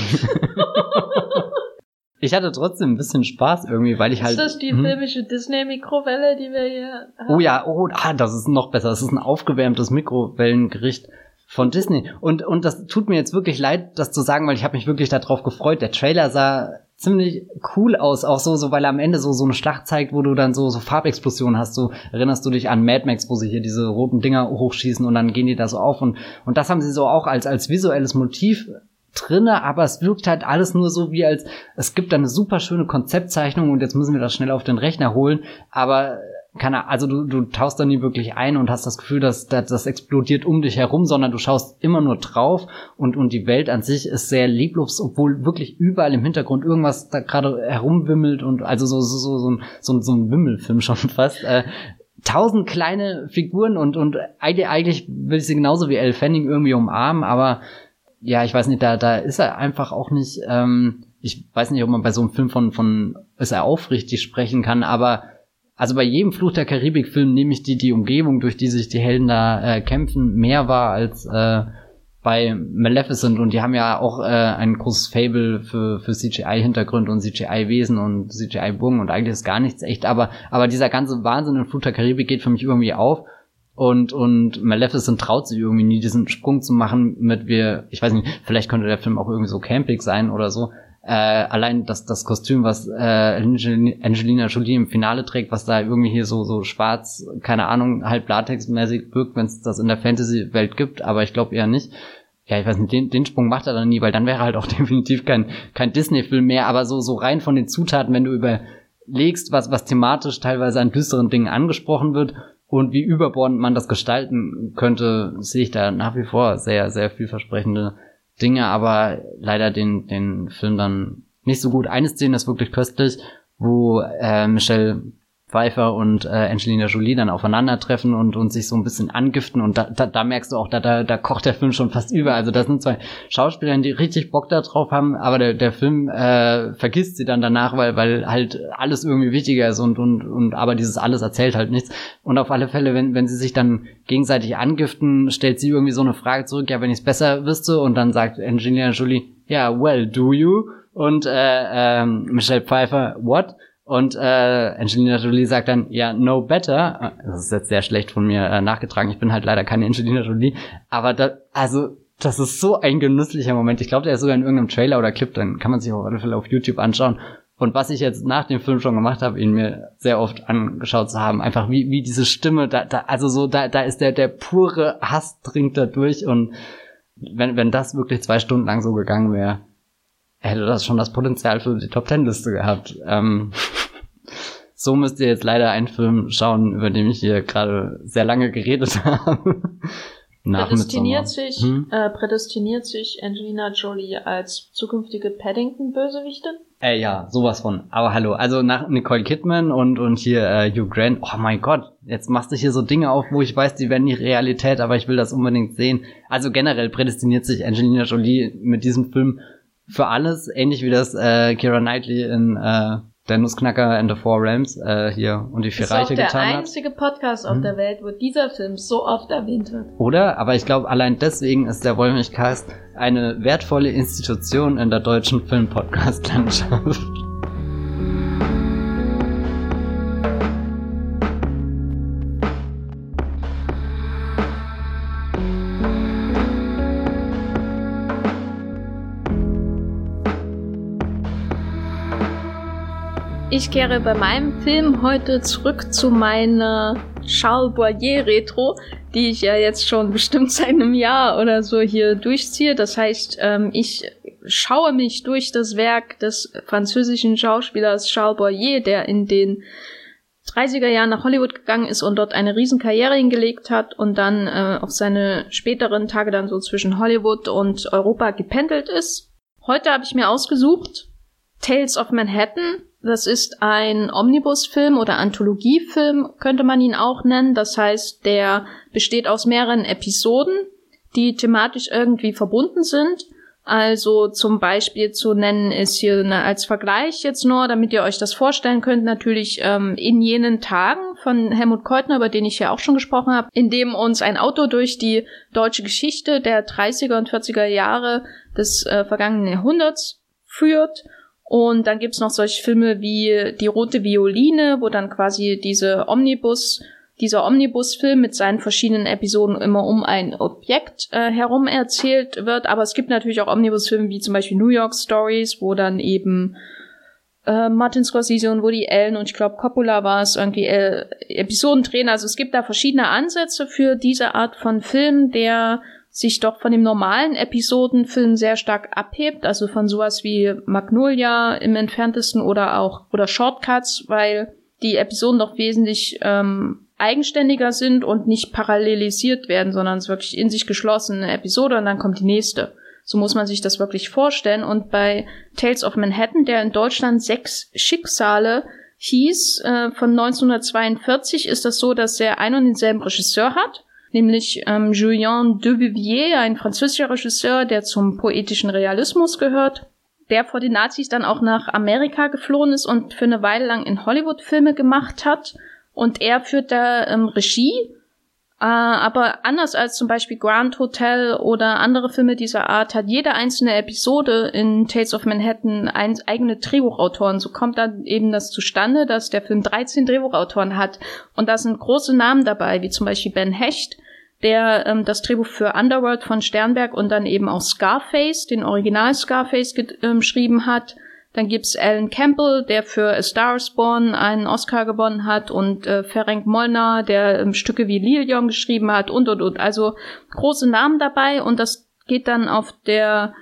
ich hatte trotzdem ein bisschen Spaß irgendwie, weil ich halt. Ist das die hm? filmische Disney-Mikrowelle, die wir hier haben? Oh ja, oh, ah, das ist noch besser. Das ist ein aufgewärmtes Mikrowellengericht von Disney. Und, und das tut mir jetzt wirklich leid, das zu sagen, weil ich habe mich wirklich darauf gefreut. Der Trailer sah ziemlich cool aus, auch so, so weil er am Ende so so eine Schlacht zeigt, wo du dann so so Farbexplosionen hast. So erinnerst du dich an Mad Max, wo sie hier diese roten Dinger hochschießen und dann gehen die da so auf und und das haben sie so auch als als visuelles Motiv drinne, aber es wirkt halt alles nur so wie als es gibt da eine super schöne Konzeptzeichnung und jetzt müssen wir das schnell auf den Rechner holen, aber keine, also du, du tauchst da nie wirklich ein und hast das Gefühl, dass, dass das explodiert um dich herum, sondern du schaust immer nur drauf und, und die Welt an sich ist sehr lieblos, obwohl wirklich überall im Hintergrund irgendwas da gerade herumwimmelt und also so, so, so, so, ein, so, so ein Wimmelfilm schon fast. Äh, tausend kleine Figuren und, und eigentlich, eigentlich will ich sie genauso wie Elle Fanning irgendwie umarmen, aber ja, ich weiß nicht, da, da ist er einfach auch nicht, ähm, ich weiß nicht, ob man bei so einem Film von, von ist er aufrichtig sprechen kann, aber also bei jedem Fluch der Karibik-Film nehme ich die, die Umgebung, durch die sich die Helden da äh, kämpfen, mehr wahr als äh, bei Maleficent. Und die haben ja auch äh, ein großes Fable für, für CGI-Hintergrund und CGI-Wesen und CGI-Burgen und eigentlich ist gar nichts echt, aber, aber dieser ganze Wahnsinn in Fluch der Karibik geht für mich irgendwie auf. Und, und Maleficent traut sich irgendwie nie, diesen Sprung zu machen mit wir, ich weiß nicht, vielleicht könnte der Film auch irgendwie so campig sein oder so, äh, allein das, das Kostüm, was äh, Angelina Jolie im Finale trägt, was da irgendwie hier so, so schwarz, keine Ahnung, halb latexmäßig wirkt, wenn es das in der Fantasy-Welt gibt, aber ich glaube eher nicht. Ja, ich weiß nicht, den, den Sprung macht er dann nie, weil dann wäre halt auch definitiv kein, kein Disney-Film mehr, aber so, so rein von den Zutaten, wenn du überlegst, was, was thematisch teilweise an düsteren Dingen angesprochen wird und wie überbordend man das gestalten könnte, sehe ich da nach wie vor sehr, sehr vielversprechende Dinge, aber leider den, den Film dann nicht so gut. Eine Szene ist wirklich köstlich, wo äh, Michelle Pfeiffer und äh, Angelina Jolie dann aufeinandertreffen und, und sich so ein bisschen angiften und da, da, da merkst du auch, da, da, da kocht der Film schon fast über. Also das sind zwei Schauspieler, die richtig Bock da haben, aber der, der Film äh, vergisst sie dann danach, weil, weil halt alles irgendwie wichtiger ist und, und, und aber dieses alles erzählt halt nichts. Und auf alle Fälle, wenn, wenn sie sich dann gegenseitig angiften, stellt sie irgendwie so eine Frage zurück, ja, wenn ich es besser wüsste und dann sagt Angelina Jolie, ja, yeah, well, do you? Und äh, äh, Michelle Pfeiffer, what? Und äh, Angelina Jolie sagt dann, ja, no better. Das ist jetzt sehr schlecht von mir äh, nachgetragen. Ich bin halt leider keine Angelina Jolie. Aber da, also, das ist so ein genüsslicher Moment. Ich glaube, der ist sogar in irgendeinem Trailer oder Clip, dann kann man sich auf alle Fälle auf YouTube anschauen. Und was ich jetzt nach dem Film schon gemacht habe, ihn mir sehr oft angeschaut zu haben, einfach wie, wie diese Stimme, da, da, also so, da, da ist der, der pure Hass dringt da durch und wenn, wenn das wirklich zwei Stunden lang so gegangen wäre, hätte das schon das Potenzial für die Top Ten Liste gehabt. Ähm, so müsst ihr jetzt leider einen Film schauen, über den ich hier gerade sehr lange geredet habe. Nach prädestiniert sich, hm? äh, prädestiniert sich Angelina Jolie als zukünftige Paddington-Bösewichtin? Äh, ja, sowas von. Aber hallo, also nach Nicole Kidman und, und hier äh, Hugh Grant, oh mein Gott, jetzt machst du hier so Dinge auf, wo ich weiß, die werden nicht Realität, aber ich will das unbedingt sehen. Also generell prädestiniert sich Angelina Jolie mit diesem Film für alles, ähnlich wie das äh, Kira Knightley in äh, der Nussknacker and the Four Realms äh, hier und die vier ist Reiche getan hat. der einzige Podcast auf hm. der Welt, wo dieser Film so oft erwähnt wird. Oder? Aber ich glaube, allein deswegen ist der Wollmilchcast eine wertvolle Institution in der deutschen Film-Podcast-Landschaft. Ich kehre bei meinem Film heute zurück zu meiner Charles Boyer Retro, die ich ja jetzt schon bestimmt seit einem Jahr oder so hier durchziehe. Das heißt, ähm, ich schaue mich durch das Werk des französischen Schauspielers Charles Boyer, der in den 30er Jahren nach Hollywood gegangen ist und dort eine Riesenkarriere hingelegt hat und dann äh, auf seine späteren Tage dann so zwischen Hollywood und Europa gependelt ist. Heute habe ich mir ausgesucht Tales of Manhattan. Das ist ein Omnibusfilm oder Anthologiefilm, könnte man ihn auch nennen. Das heißt, der besteht aus mehreren Episoden, die thematisch irgendwie verbunden sind. Also zum Beispiel zu nennen ist hier ne, als Vergleich jetzt nur, damit ihr euch das vorstellen könnt, natürlich ähm, in jenen Tagen von Helmut Keutner, über den ich ja auch schon gesprochen habe, in dem uns ein Auto durch die deutsche Geschichte der 30er und 40er Jahre des äh, vergangenen Jahrhunderts führt. Und dann gibt's noch solche Filme wie Die rote Violine, wo dann quasi diese Omnibus dieser Omnibusfilm mit seinen verschiedenen Episoden immer um ein Objekt äh, herum erzählt wird. Aber es gibt natürlich auch Omnibusfilme wie zum Beispiel New York Stories, wo dann eben äh, Martin Scorsese und Woody Allen und ich glaube Coppola war es irgendwie äh, Episoden drehen. Also es gibt da verschiedene Ansätze für diese Art von Film, der sich doch von dem normalen Episodenfilm sehr stark abhebt, also von sowas wie Magnolia im entferntesten oder auch oder Shortcuts, weil die Episoden doch wesentlich ähm, eigenständiger sind und nicht parallelisiert werden, sondern es wirklich in sich geschlossene Episode und dann kommt die nächste. So muss man sich das wirklich vorstellen. Und bei Tales of Manhattan, der in Deutschland sechs Schicksale hieß, äh, von 1942, ist das so, dass er einen und denselben Regisseur hat, nämlich ähm, Julien Duvivier, ein französischer Regisseur, der zum poetischen Realismus gehört, der vor den Nazis dann auch nach Amerika geflohen ist und für eine Weile lang in Hollywood Filme gemacht hat und er führt da ähm, Regie. Äh, aber anders als zum Beispiel Grand Hotel oder andere Filme dieser Art hat jede einzelne Episode in Tales of Manhattan ein, eigene Drehbuchautoren. So kommt dann eben das zustande, dass der Film 13 Drehbuchautoren hat. Und da sind große Namen dabei, wie zum Beispiel Ben Hecht, der ähm, das Drehbuch für Underworld von Sternberg und dann eben auch Scarface, den Original Scarface ähm, geschrieben hat. Dann gibt's Alan Campbell, der für A Star is Born einen Oscar gewonnen hat und äh, Ferenc Molnar, der ähm, Stücke wie Lilium geschrieben hat und und und. Also große Namen dabei und das geht dann auf der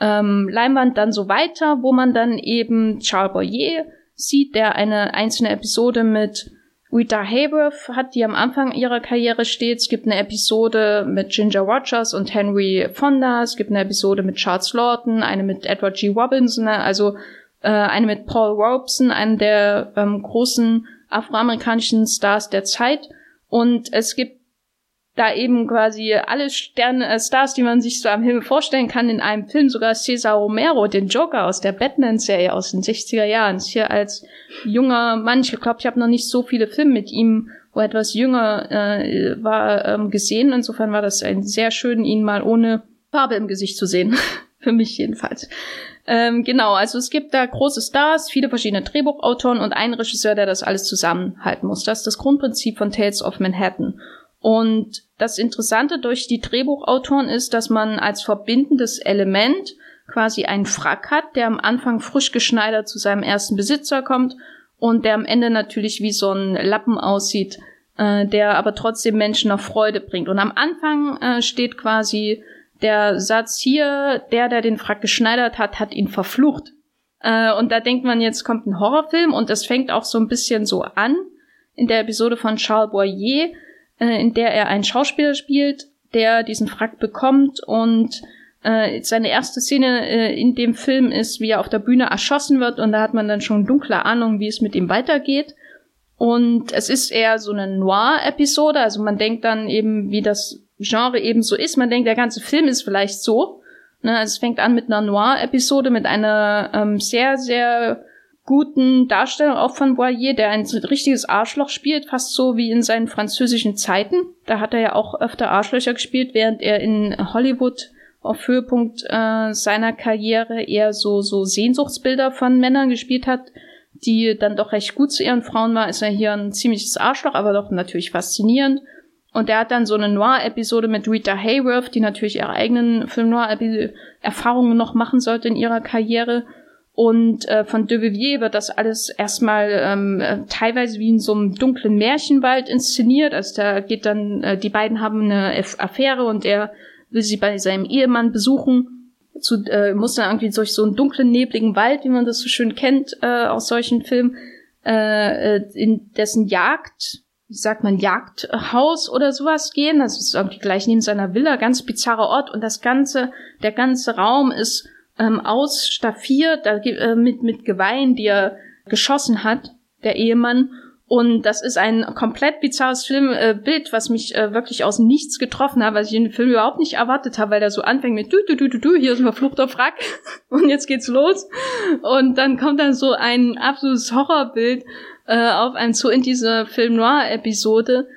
ähm, Leinwand dann so weiter, wo man dann eben Charles Boyer sieht, der eine einzelne Episode mit Rita Hayworth hat, die am Anfang ihrer Karriere steht. Es gibt eine Episode mit Ginger Rogers und Henry Fonda. Es gibt eine Episode mit Charles Lawton, eine mit Edward G. Robinson, also äh, eine mit Paul Robeson, einem der ähm, großen afroamerikanischen Stars der Zeit. Und es gibt da eben quasi alle Sterne, äh, Stars, die man sich so am Himmel vorstellen kann, in einem Film, sogar Cesar Romero, den Joker aus der Batman-Serie aus den 60er Jahren, ist hier als junger Mann, ich glaube, ich habe noch nicht so viele Filme mit ihm, wo er etwas jünger äh, war, ähm, gesehen. Insofern war das ein sehr schön, ihn mal ohne Farbe im Gesicht zu sehen. Für mich jedenfalls. Ähm, genau, also es gibt da große Stars, viele verschiedene Drehbuchautoren und einen Regisseur, der das alles zusammenhalten muss. Das ist das Grundprinzip von Tales of Manhattan. Und das Interessante durch die Drehbuchautoren ist, dass man als verbindendes Element quasi einen Frack hat, der am Anfang frisch geschneidert zu seinem ersten Besitzer kommt und der am Ende natürlich wie so ein Lappen aussieht, äh, der aber trotzdem Menschen noch Freude bringt. Und am Anfang äh, steht quasi der Satz hier, der, der den Frack geschneidert hat, hat ihn verflucht. Äh, und da denkt man, jetzt kommt ein Horrorfilm und das fängt auch so ein bisschen so an in der Episode von Charles Boyer, äh, in der er einen Schauspieler spielt, der diesen Frack bekommt und äh, seine erste Szene äh, in dem Film ist, wie er auf der Bühne erschossen wird und da hat man dann schon dunkle Ahnung, wie es mit ihm weitergeht. Und es ist eher so eine Noir-Episode, also man denkt dann eben, wie das Genre eben so ist. Man denkt, der ganze Film ist vielleicht so. Ne? Also es fängt an mit einer Noir-Episode, mit einer ähm, sehr, sehr guten Darstellung auch von Boyer, der ein richtiges Arschloch spielt, fast so wie in seinen französischen Zeiten. Da hat er ja auch öfter Arschlöcher gespielt, während er in Hollywood auf Höhepunkt äh, seiner Karriere eher so, so Sehnsuchtsbilder von Männern gespielt hat, die dann doch recht gut zu ihren Frauen war, ist er hier ein ziemliches Arschloch, aber doch natürlich faszinierend. Und er hat dann so eine Noir-Episode mit Rita Hayworth, die natürlich ihre eigenen Film-Noir-Erfahrungen noch machen sollte in ihrer Karriere Und äh, von De Vivier wird das alles erstmal ähm, äh, teilweise wie in so einem dunklen Märchenwald inszeniert. Also da geht dann, äh, die beiden haben eine Affäre und er will sie bei seinem Ehemann besuchen. Zu, äh, muss dann irgendwie durch so einen dunklen, nebligen Wald, wie man das so schön kennt äh, aus solchen Filmen, äh, äh in dessen Jagd, wie sagt man, Jagdhaus oder sowas gehen. Das ist irgendwie gleich neben seiner Villa, ganz bizarrer Ort und das ganze, der ganze Raum ist ähm, ausstaffiert äh, mit, mit Geweihen, die er geschossen hat, der Ehemann. Und das ist ein komplett bizarres Filmbild, äh, was mich äh, wirklich aus nichts getroffen hat, was ich in dem Film überhaupt nicht erwartet habe, weil er so anfängt mit du, du, du, du, du, hier ist ein verfluchter Frack und jetzt geht's los. Und dann kommt dann so ein absolutes Horrorbild äh, auf einem zu in diese Film Noir-Episode,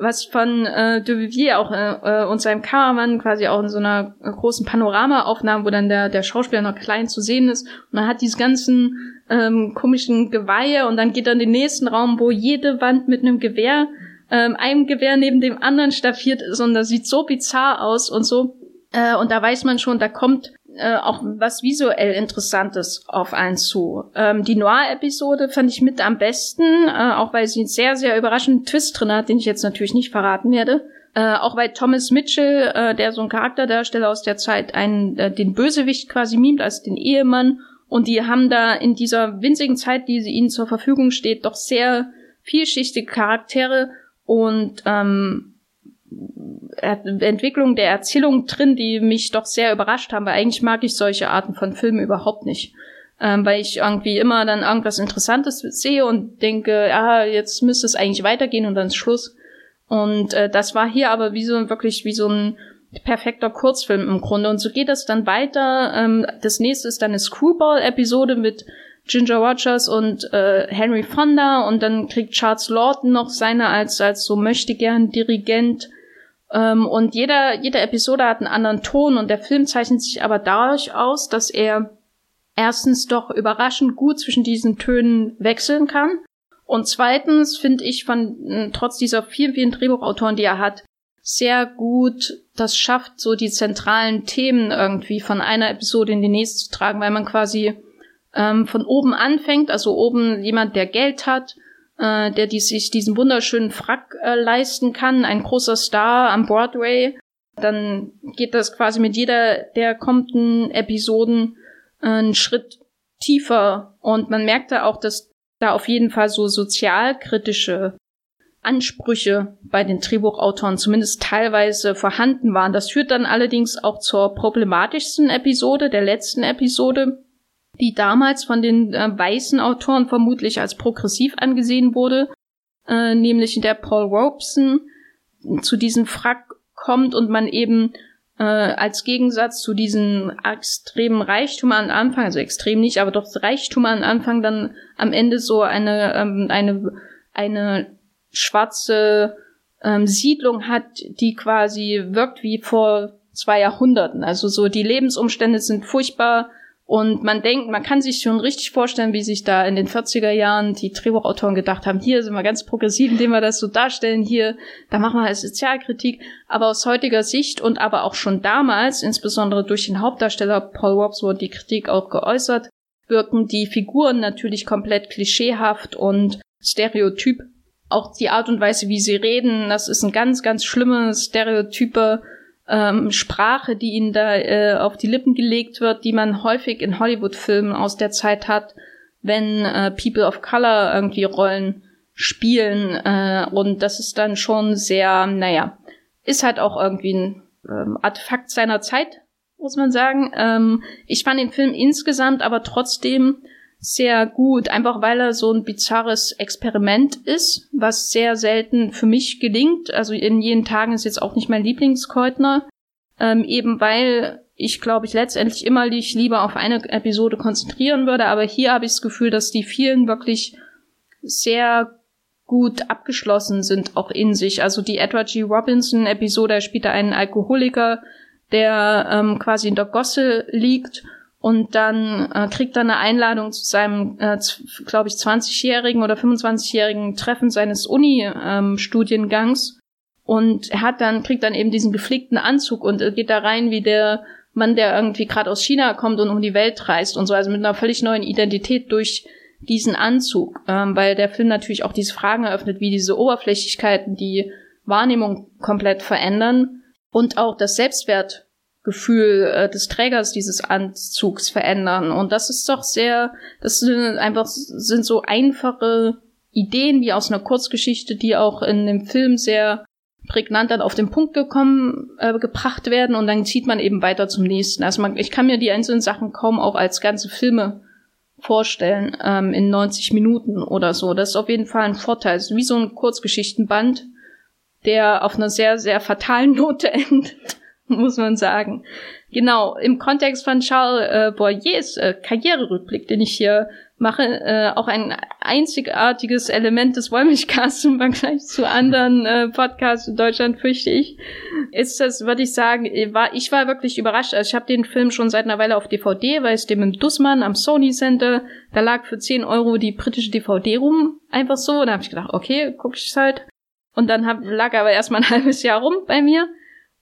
was von äh, de Vivier auch äh, äh, und seinem Kameramann quasi auch in so einer großen Panoramaaufnahme, wo dann der, der Schauspieler noch klein zu sehen ist. Und man hat diese ganzen ähm, komischen Geweihe und dann geht er in den nächsten Raum, wo jede Wand mit einem Gewehr, ähm, einem Gewehr neben dem anderen staffiert ist und das sieht so bizarr aus und so. Äh, und da weiß man schon, da kommt äh, auch was visuell Interessantes auf einen zu. Ähm, die Noir-Episode fand ich mit am besten, äh, auch weil sie einen sehr, sehr überraschenden Twist drin hat, den ich jetzt natürlich nicht verraten werde. Äh, auch weil Thomas Mitchell, äh, der so ein Charakterdarsteller aus der Zeit, einen, äh, den Bösewicht quasi mimt als den Ehemann. Und die haben da in dieser winzigen Zeit, die sie ihnen zur Verfügung steht, doch sehr vielschichtige Charaktere und ähm, Entwicklung der Erzählung drin, die mich doch sehr überrascht haben, weil eigentlich mag ich solche Arten von Filmen überhaupt nicht. Ähm, weil ich irgendwie immer dann irgendwas Interessantes sehe und denke, ja, jetzt müsste es eigentlich weitergehen und dann ist Schluss. Und äh, das war hier aber wie so wirklich wie so ein perfekter Kurzfilm im Grunde. Und so geht es dann weiter. Ähm, das nächste ist dann eine Screwball-Episode mit Ginger Rogers und äh, Henry Fonda und dann kriegt Charles Lawton noch seine als als so möchte gern Dirigent ähm, und jeder, jede Episode hat einen anderen Ton und der Film zeichnet sich aber dadurch aus, dass er erstens doch überraschend gut zwischen diesen Tönen wechseln kann. Und zweitens finde ich von, trotz dieser vielen, vielen Drehbuchautoren, die er hat, sehr gut das schafft, so die zentralen Themen irgendwie von einer Episode in die nächste zu tragen, weil man quasi ähm, von oben anfängt, also oben jemand, der Geld hat, äh, der die sich diesen wunderschönen Frack äh, leisten kann, ein großer Star am Broadway. Dann geht das quasi mit jeder der kommenden Episoden äh, einen Schritt tiefer und man merkt da auch, dass da auf jeden Fall so sozialkritische Ansprüche bei den Drehbuchautoren zumindest teilweise vorhanden waren. Das führt dann allerdings auch zur problematischsten Episode, der letzten Episode, die damals von den äh, weißen Autoren vermutlich als progressiv angesehen wurde, äh, nämlich in der Paul Robeson zu diesem Frack kommt und man eben äh, als Gegensatz zu diesem extremen Reichtum am Anfang, also extrem nicht, aber doch Reichtum am Anfang dann am Ende so eine ähm, eine eine schwarze ähm, Siedlung hat, die quasi wirkt wie vor zwei Jahrhunderten. Also so die Lebensumstände sind furchtbar und man denkt, man kann sich schon richtig vorstellen, wie sich da in den 40er Jahren die Drehbuchautoren gedacht haben, hier sind wir ganz progressiv, indem wir das so darstellen, hier, da machen wir halt Sozialkritik. Aber aus heutiger Sicht und aber auch schon damals, insbesondere durch den Hauptdarsteller Paul Wobbs, wurde die Kritik auch geäußert, wirken die Figuren natürlich komplett klischeehaft und stereotyp. Auch die Art und Weise, wie sie reden, das ist ein ganz, ganz schlimmes Stereotype ähm, Sprache, die ihnen da äh, auf die Lippen gelegt wird, die man häufig in Hollywood-Filmen aus der Zeit hat, wenn äh, People of Color irgendwie Rollen spielen. Äh, und das ist dann schon sehr, naja, ist halt auch irgendwie ein ähm, Artefakt seiner Zeit, muss man sagen. Ähm, ich fand den Film insgesamt aber trotzdem sehr gut, einfach weil er so ein bizarres Experiment ist, was sehr selten für mich gelingt. Also in jeden Tagen ist jetzt auch nicht mein Lieblingskeutner, ähm, eben weil ich glaube ich letztendlich immer dich lieber auf eine Episode konzentrieren würde, aber hier habe ich das Gefühl, dass die vielen wirklich sehr gut abgeschlossen sind, auch in sich. Also die Edward G. Robinson-Episode, er spielt da einen Alkoholiker, der ähm, quasi in der Gosse liegt und dann äh, kriegt er eine Einladung zu seinem, äh, glaube ich, 20-jährigen oder 25-jährigen Treffen seines Uni-Studiengangs. Ähm, und er hat dann, kriegt dann eben diesen geflickten Anzug und geht da rein wie der Mann, der irgendwie gerade aus China kommt und um die Welt reist und so, also mit einer völlig neuen Identität durch diesen Anzug, ähm, weil der Film natürlich auch diese Fragen eröffnet, wie diese Oberflächlichkeiten die Wahrnehmung komplett verändern und auch das Selbstwertgefühl äh, des Trägers dieses Anzugs verändern. Und das ist doch sehr, das sind einfach sind so einfache Ideen wie aus einer Kurzgeschichte, die auch in dem Film sehr prägnant dann auf den Punkt gekommen, äh, gebracht werden und dann zieht man eben weiter zum nächsten. Also man, ich kann mir die einzelnen Sachen kaum auch als ganze Filme vorstellen, ähm, in 90 Minuten oder so. Das ist auf jeden Fall ein Vorteil. Es ist wie so ein Kurzgeschichtenband, der auf einer sehr, sehr fatalen Note endet, muss man sagen. Genau, im Kontext von Charles äh, Boyers äh, Karriererückblick, den ich hier mache, äh, auch ein einzigartiges Element des Wollmilchcasts im Vergleich zu anderen äh, Podcasts in Deutschland, fürchte ich, ist das, würde ich sagen, war, ich war wirklich überrascht. Also ich habe den Film schon seit einer Weile auf DVD, weil es dem im Dussmann am Sony Center, da lag für 10 Euro die britische DVD rum, einfach so. Und da habe ich gedacht, okay, guck ich halt. Und dann hab, lag er aber erstmal ein halbes Jahr rum bei mir.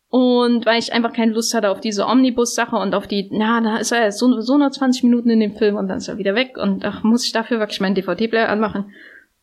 Und weil ich einfach keine Lust hatte auf diese Omnibus-Sache und auf die, na, da ist er so, so nur 20 Minuten in dem Film und dann ist er wieder weg und ach, muss ich dafür wirklich meinen DVD-Player anmachen,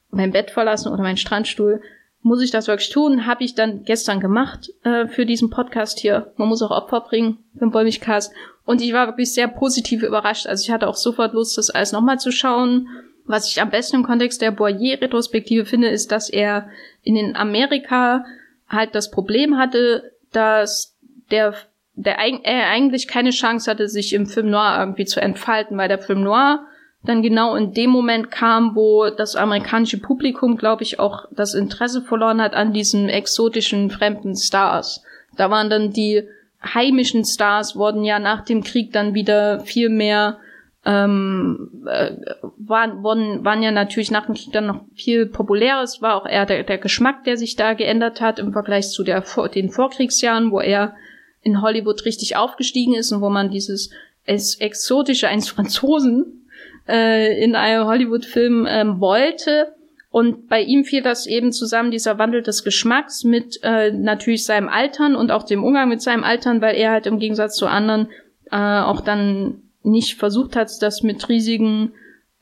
mein Bett verlassen oder meinen Strandstuhl. Muss ich das wirklich tun? Habe ich dann gestern gemacht äh, für diesen Podcast hier. Man muss auch Opfer bringen für den Bäumigcast. Und ich war wirklich sehr positiv überrascht. Also ich hatte auch sofort Lust, das alles nochmal zu schauen. Was ich am besten im Kontext der Boyer-Retrospektive finde, ist, dass er in den Amerika halt das Problem hatte, dass der, der er eigentlich keine Chance hatte, sich im Film Noir irgendwie zu entfalten, weil der Film Noir dann genau in dem Moment kam, wo das amerikanische Publikum, glaube ich, auch das Interesse verloren hat an diesen exotischen fremden Stars. Da waren dann die heimischen Stars, wurden ja nach dem Krieg dann wieder viel mehr ähm, äh, waren, wurden, waren ja natürlich nach dem Krieg dann noch viel populärer. Es war auch eher der, der Geschmack, der sich da geändert hat im Vergleich zu der, den Vorkriegsjahren, wo er in Hollywood richtig aufgestiegen ist und wo man dieses es Exotische eines Franzosen äh, in einem Hollywood-Film ähm, wollte. Und bei ihm fiel das eben zusammen, dieser Wandel des Geschmacks mit äh, natürlich seinem Altern und auch dem Umgang mit seinem Altern, weil er halt im Gegensatz zu anderen äh, auch dann nicht versucht hat, das mit riesigen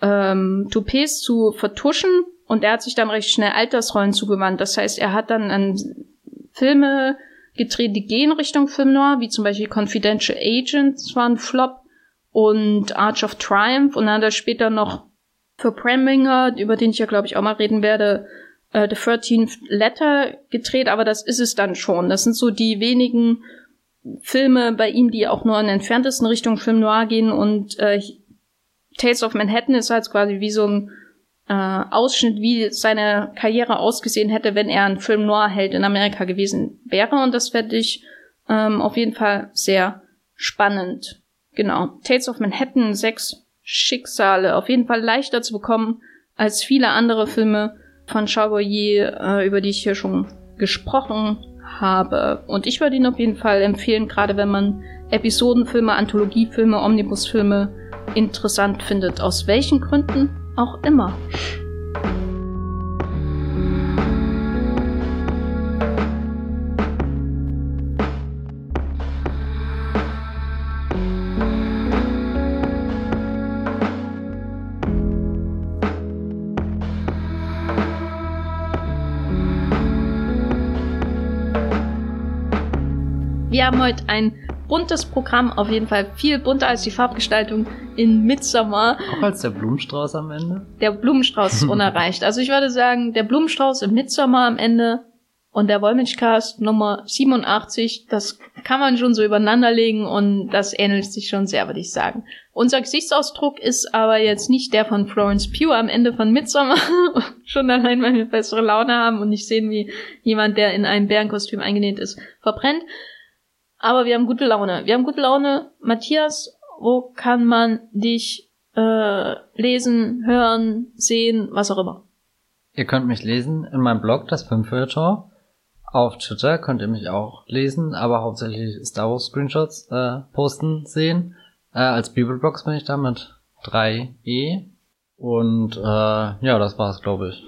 ähm, Toupets zu vertuschen. Und er hat sich dann recht schnell Altersrollen zugewandt. Das heißt, er hat dann an Filme gedreht, die gehen Richtung Film Noir, wie zum Beispiel Confidential Agents war ein Flop und Arch of Triumph. Und dann hat er später noch für Preminger, über den ich ja glaube ich auch mal reden werde, äh, The 13th Letter gedreht, aber das ist es dann schon. Das sind so die wenigen Filme bei ihm, die auch nur in entferntesten Richtung Film Noir gehen und äh, Tales of Manhattan ist halt quasi wie so ein äh, Ausschnitt, wie seine Karriere ausgesehen hätte, wenn er ein Film Noir-Held in Amerika gewesen wäre und das fände ich ähm, auf jeden Fall sehr spannend. Genau. Tales of Manhattan, sechs Schicksale, auf jeden Fall leichter zu bekommen als viele andere Filme von Chavoyer, äh, über die ich hier schon gesprochen habe. Und ich würde ihn auf jeden Fall empfehlen, gerade wenn man Episodenfilme, Anthologiefilme, Omnibusfilme interessant findet. Aus welchen Gründen auch immer. Wir haben heute ein buntes Programm, auf jeden Fall viel bunter als die Farbgestaltung in Midsommar. Auch als der Blumenstrauß am Ende? Der Blumenstrauß ist unerreicht. Also ich würde sagen, der Blumenstrauß im Midsommar am Ende und der Wollmilchcast Nummer 87, das kann man schon so übereinanderlegen und das ähnelt sich schon sehr, würde ich sagen. Unser Gesichtsausdruck ist aber jetzt nicht der von Florence Pugh am Ende von Midsommar. schon allein, weil wir bessere Laune haben und nicht sehen, wie jemand, der in einem Bärenkostüm eingenäht ist, verbrennt. Aber wir haben gute Laune. Wir haben gute Laune. Matthias, wo kann man dich äh, lesen, hören, sehen, was auch immer? Ihr könnt mich lesen in meinem Blog, das Filmfeuilleton. Auf Twitter könnt ihr mich auch lesen, aber hauptsächlich Star Wars Screenshots äh, posten sehen. Äh, als Bibelbox bin ich da mit 3e. Und äh, ja, das war's, glaube ich.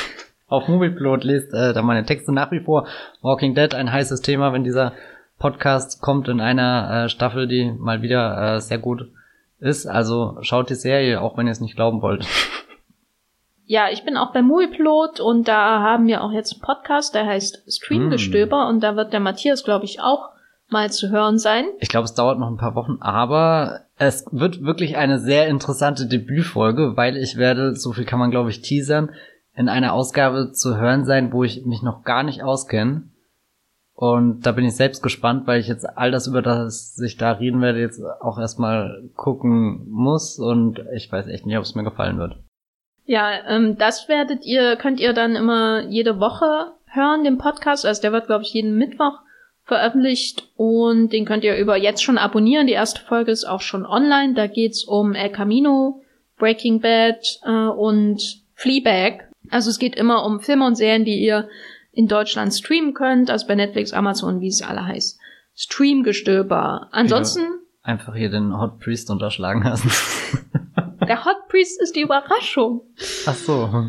Auf Moviepilot lest äh, da meine Texte nach wie vor. Walking Dead, ein heißes Thema, wenn dieser Podcast kommt in einer äh, Staffel, die mal wieder äh, sehr gut ist. Also schaut die Serie, auch wenn ihr es nicht glauben wollt. Ja, ich bin auch bei Movieplot und da haben wir auch jetzt einen Podcast, der heißt Streamgestöber mm. und da wird der Matthias, glaube ich, auch mal zu hören sein. Ich glaube, es dauert noch ein paar Wochen, aber es wird wirklich eine sehr interessante Debütfolge, weil ich werde, so viel kann man glaube ich teasern, in einer Ausgabe zu hören sein, wo ich mich noch gar nicht auskenne. Und da bin ich selbst gespannt, weil ich jetzt all das, über das ich da reden werde, jetzt auch erstmal gucken muss und ich weiß echt nicht, ob es mir gefallen wird. Ja, ähm, das werdet ihr, könnt ihr dann immer jede Woche hören, den Podcast. Also der wird, glaube ich, jeden Mittwoch veröffentlicht und den könnt ihr über jetzt schon abonnieren. Die erste Folge ist auch schon online. Da geht's um El Camino, Breaking Bad äh, und Fleabag. Also es geht immer um Filme und Serien, die ihr in Deutschland streamen könnt, also bei Netflix, Amazon, wie es alle heißt. Streamgestöber. Ansonsten. Einfach hier den Hot Priest unterschlagen lassen. Der Hot Priest ist die Überraschung. Ach so.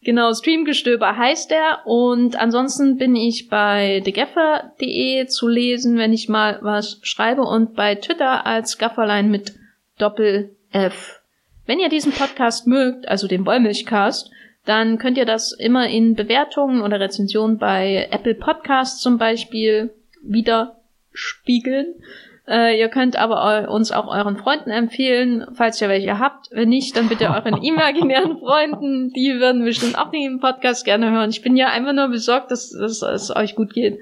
Genau, Streamgestöber heißt er. Und ansonsten bin ich bei thegaffer.de zu lesen, wenn ich mal was schreibe und bei Twitter als Gafferlein mit Doppel F. Wenn ihr diesen Podcast mögt, also den Wollmilchcast, dann könnt ihr das immer in Bewertungen oder Rezensionen bei Apple Podcasts zum Beispiel wieder spiegeln. Äh, ihr könnt aber uns auch euren Freunden empfehlen, falls ihr welche habt. Wenn nicht, dann bitte euren imaginären Freunden. Die würden bestimmt auch den Podcast gerne hören. Ich bin ja einfach nur besorgt, dass, dass es euch gut geht.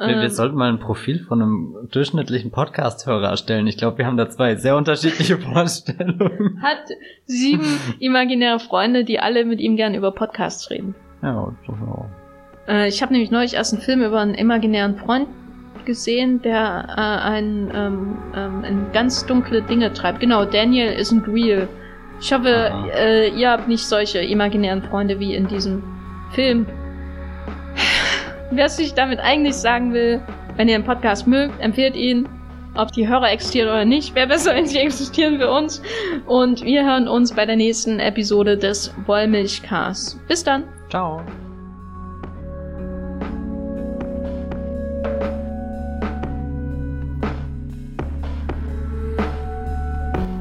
Wir, wir ähm, sollten mal ein Profil von einem durchschnittlichen Podcast-Hörer erstellen. Ich glaube, wir haben da zwei sehr unterschiedliche Vorstellungen. Hat sieben imaginäre Freunde, die alle mit ihm gern über Podcasts reden. Ja, das auch. Äh, ich habe nämlich neulich erst einen Film über einen imaginären Freund gesehen, der äh, ein, ähm, ähm, ein ganz dunkle Dinge treibt. Genau, Daniel isn't real. Ich hoffe, äh, ihr habt nicht solche imaginären Freunde wie in diesem Film. Was ich damit eigentlich sagen will, wenn ihr den Podcast mögt, empfehlt ihn. Ob die Hörer existieren oder nicht, wäre besser, wenn sie existieren für uns. Und wir hören uns bei der nächsten Episode des Wollmilchcasts. Bis dann. Ciao.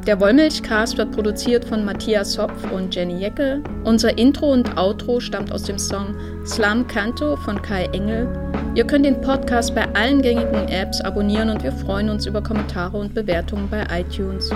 Der Wollmilchcast wird produziert von Matthias Hopf und Jenny Jeckel. Unser Intro und Outro stammt aus dem Song Slam Canto von Kai Engel. Ihr könnt den Podcast bei allen gängigen Apps abonnieren und wir freuen uns über Kommentare und Bewertungen bei iTunes.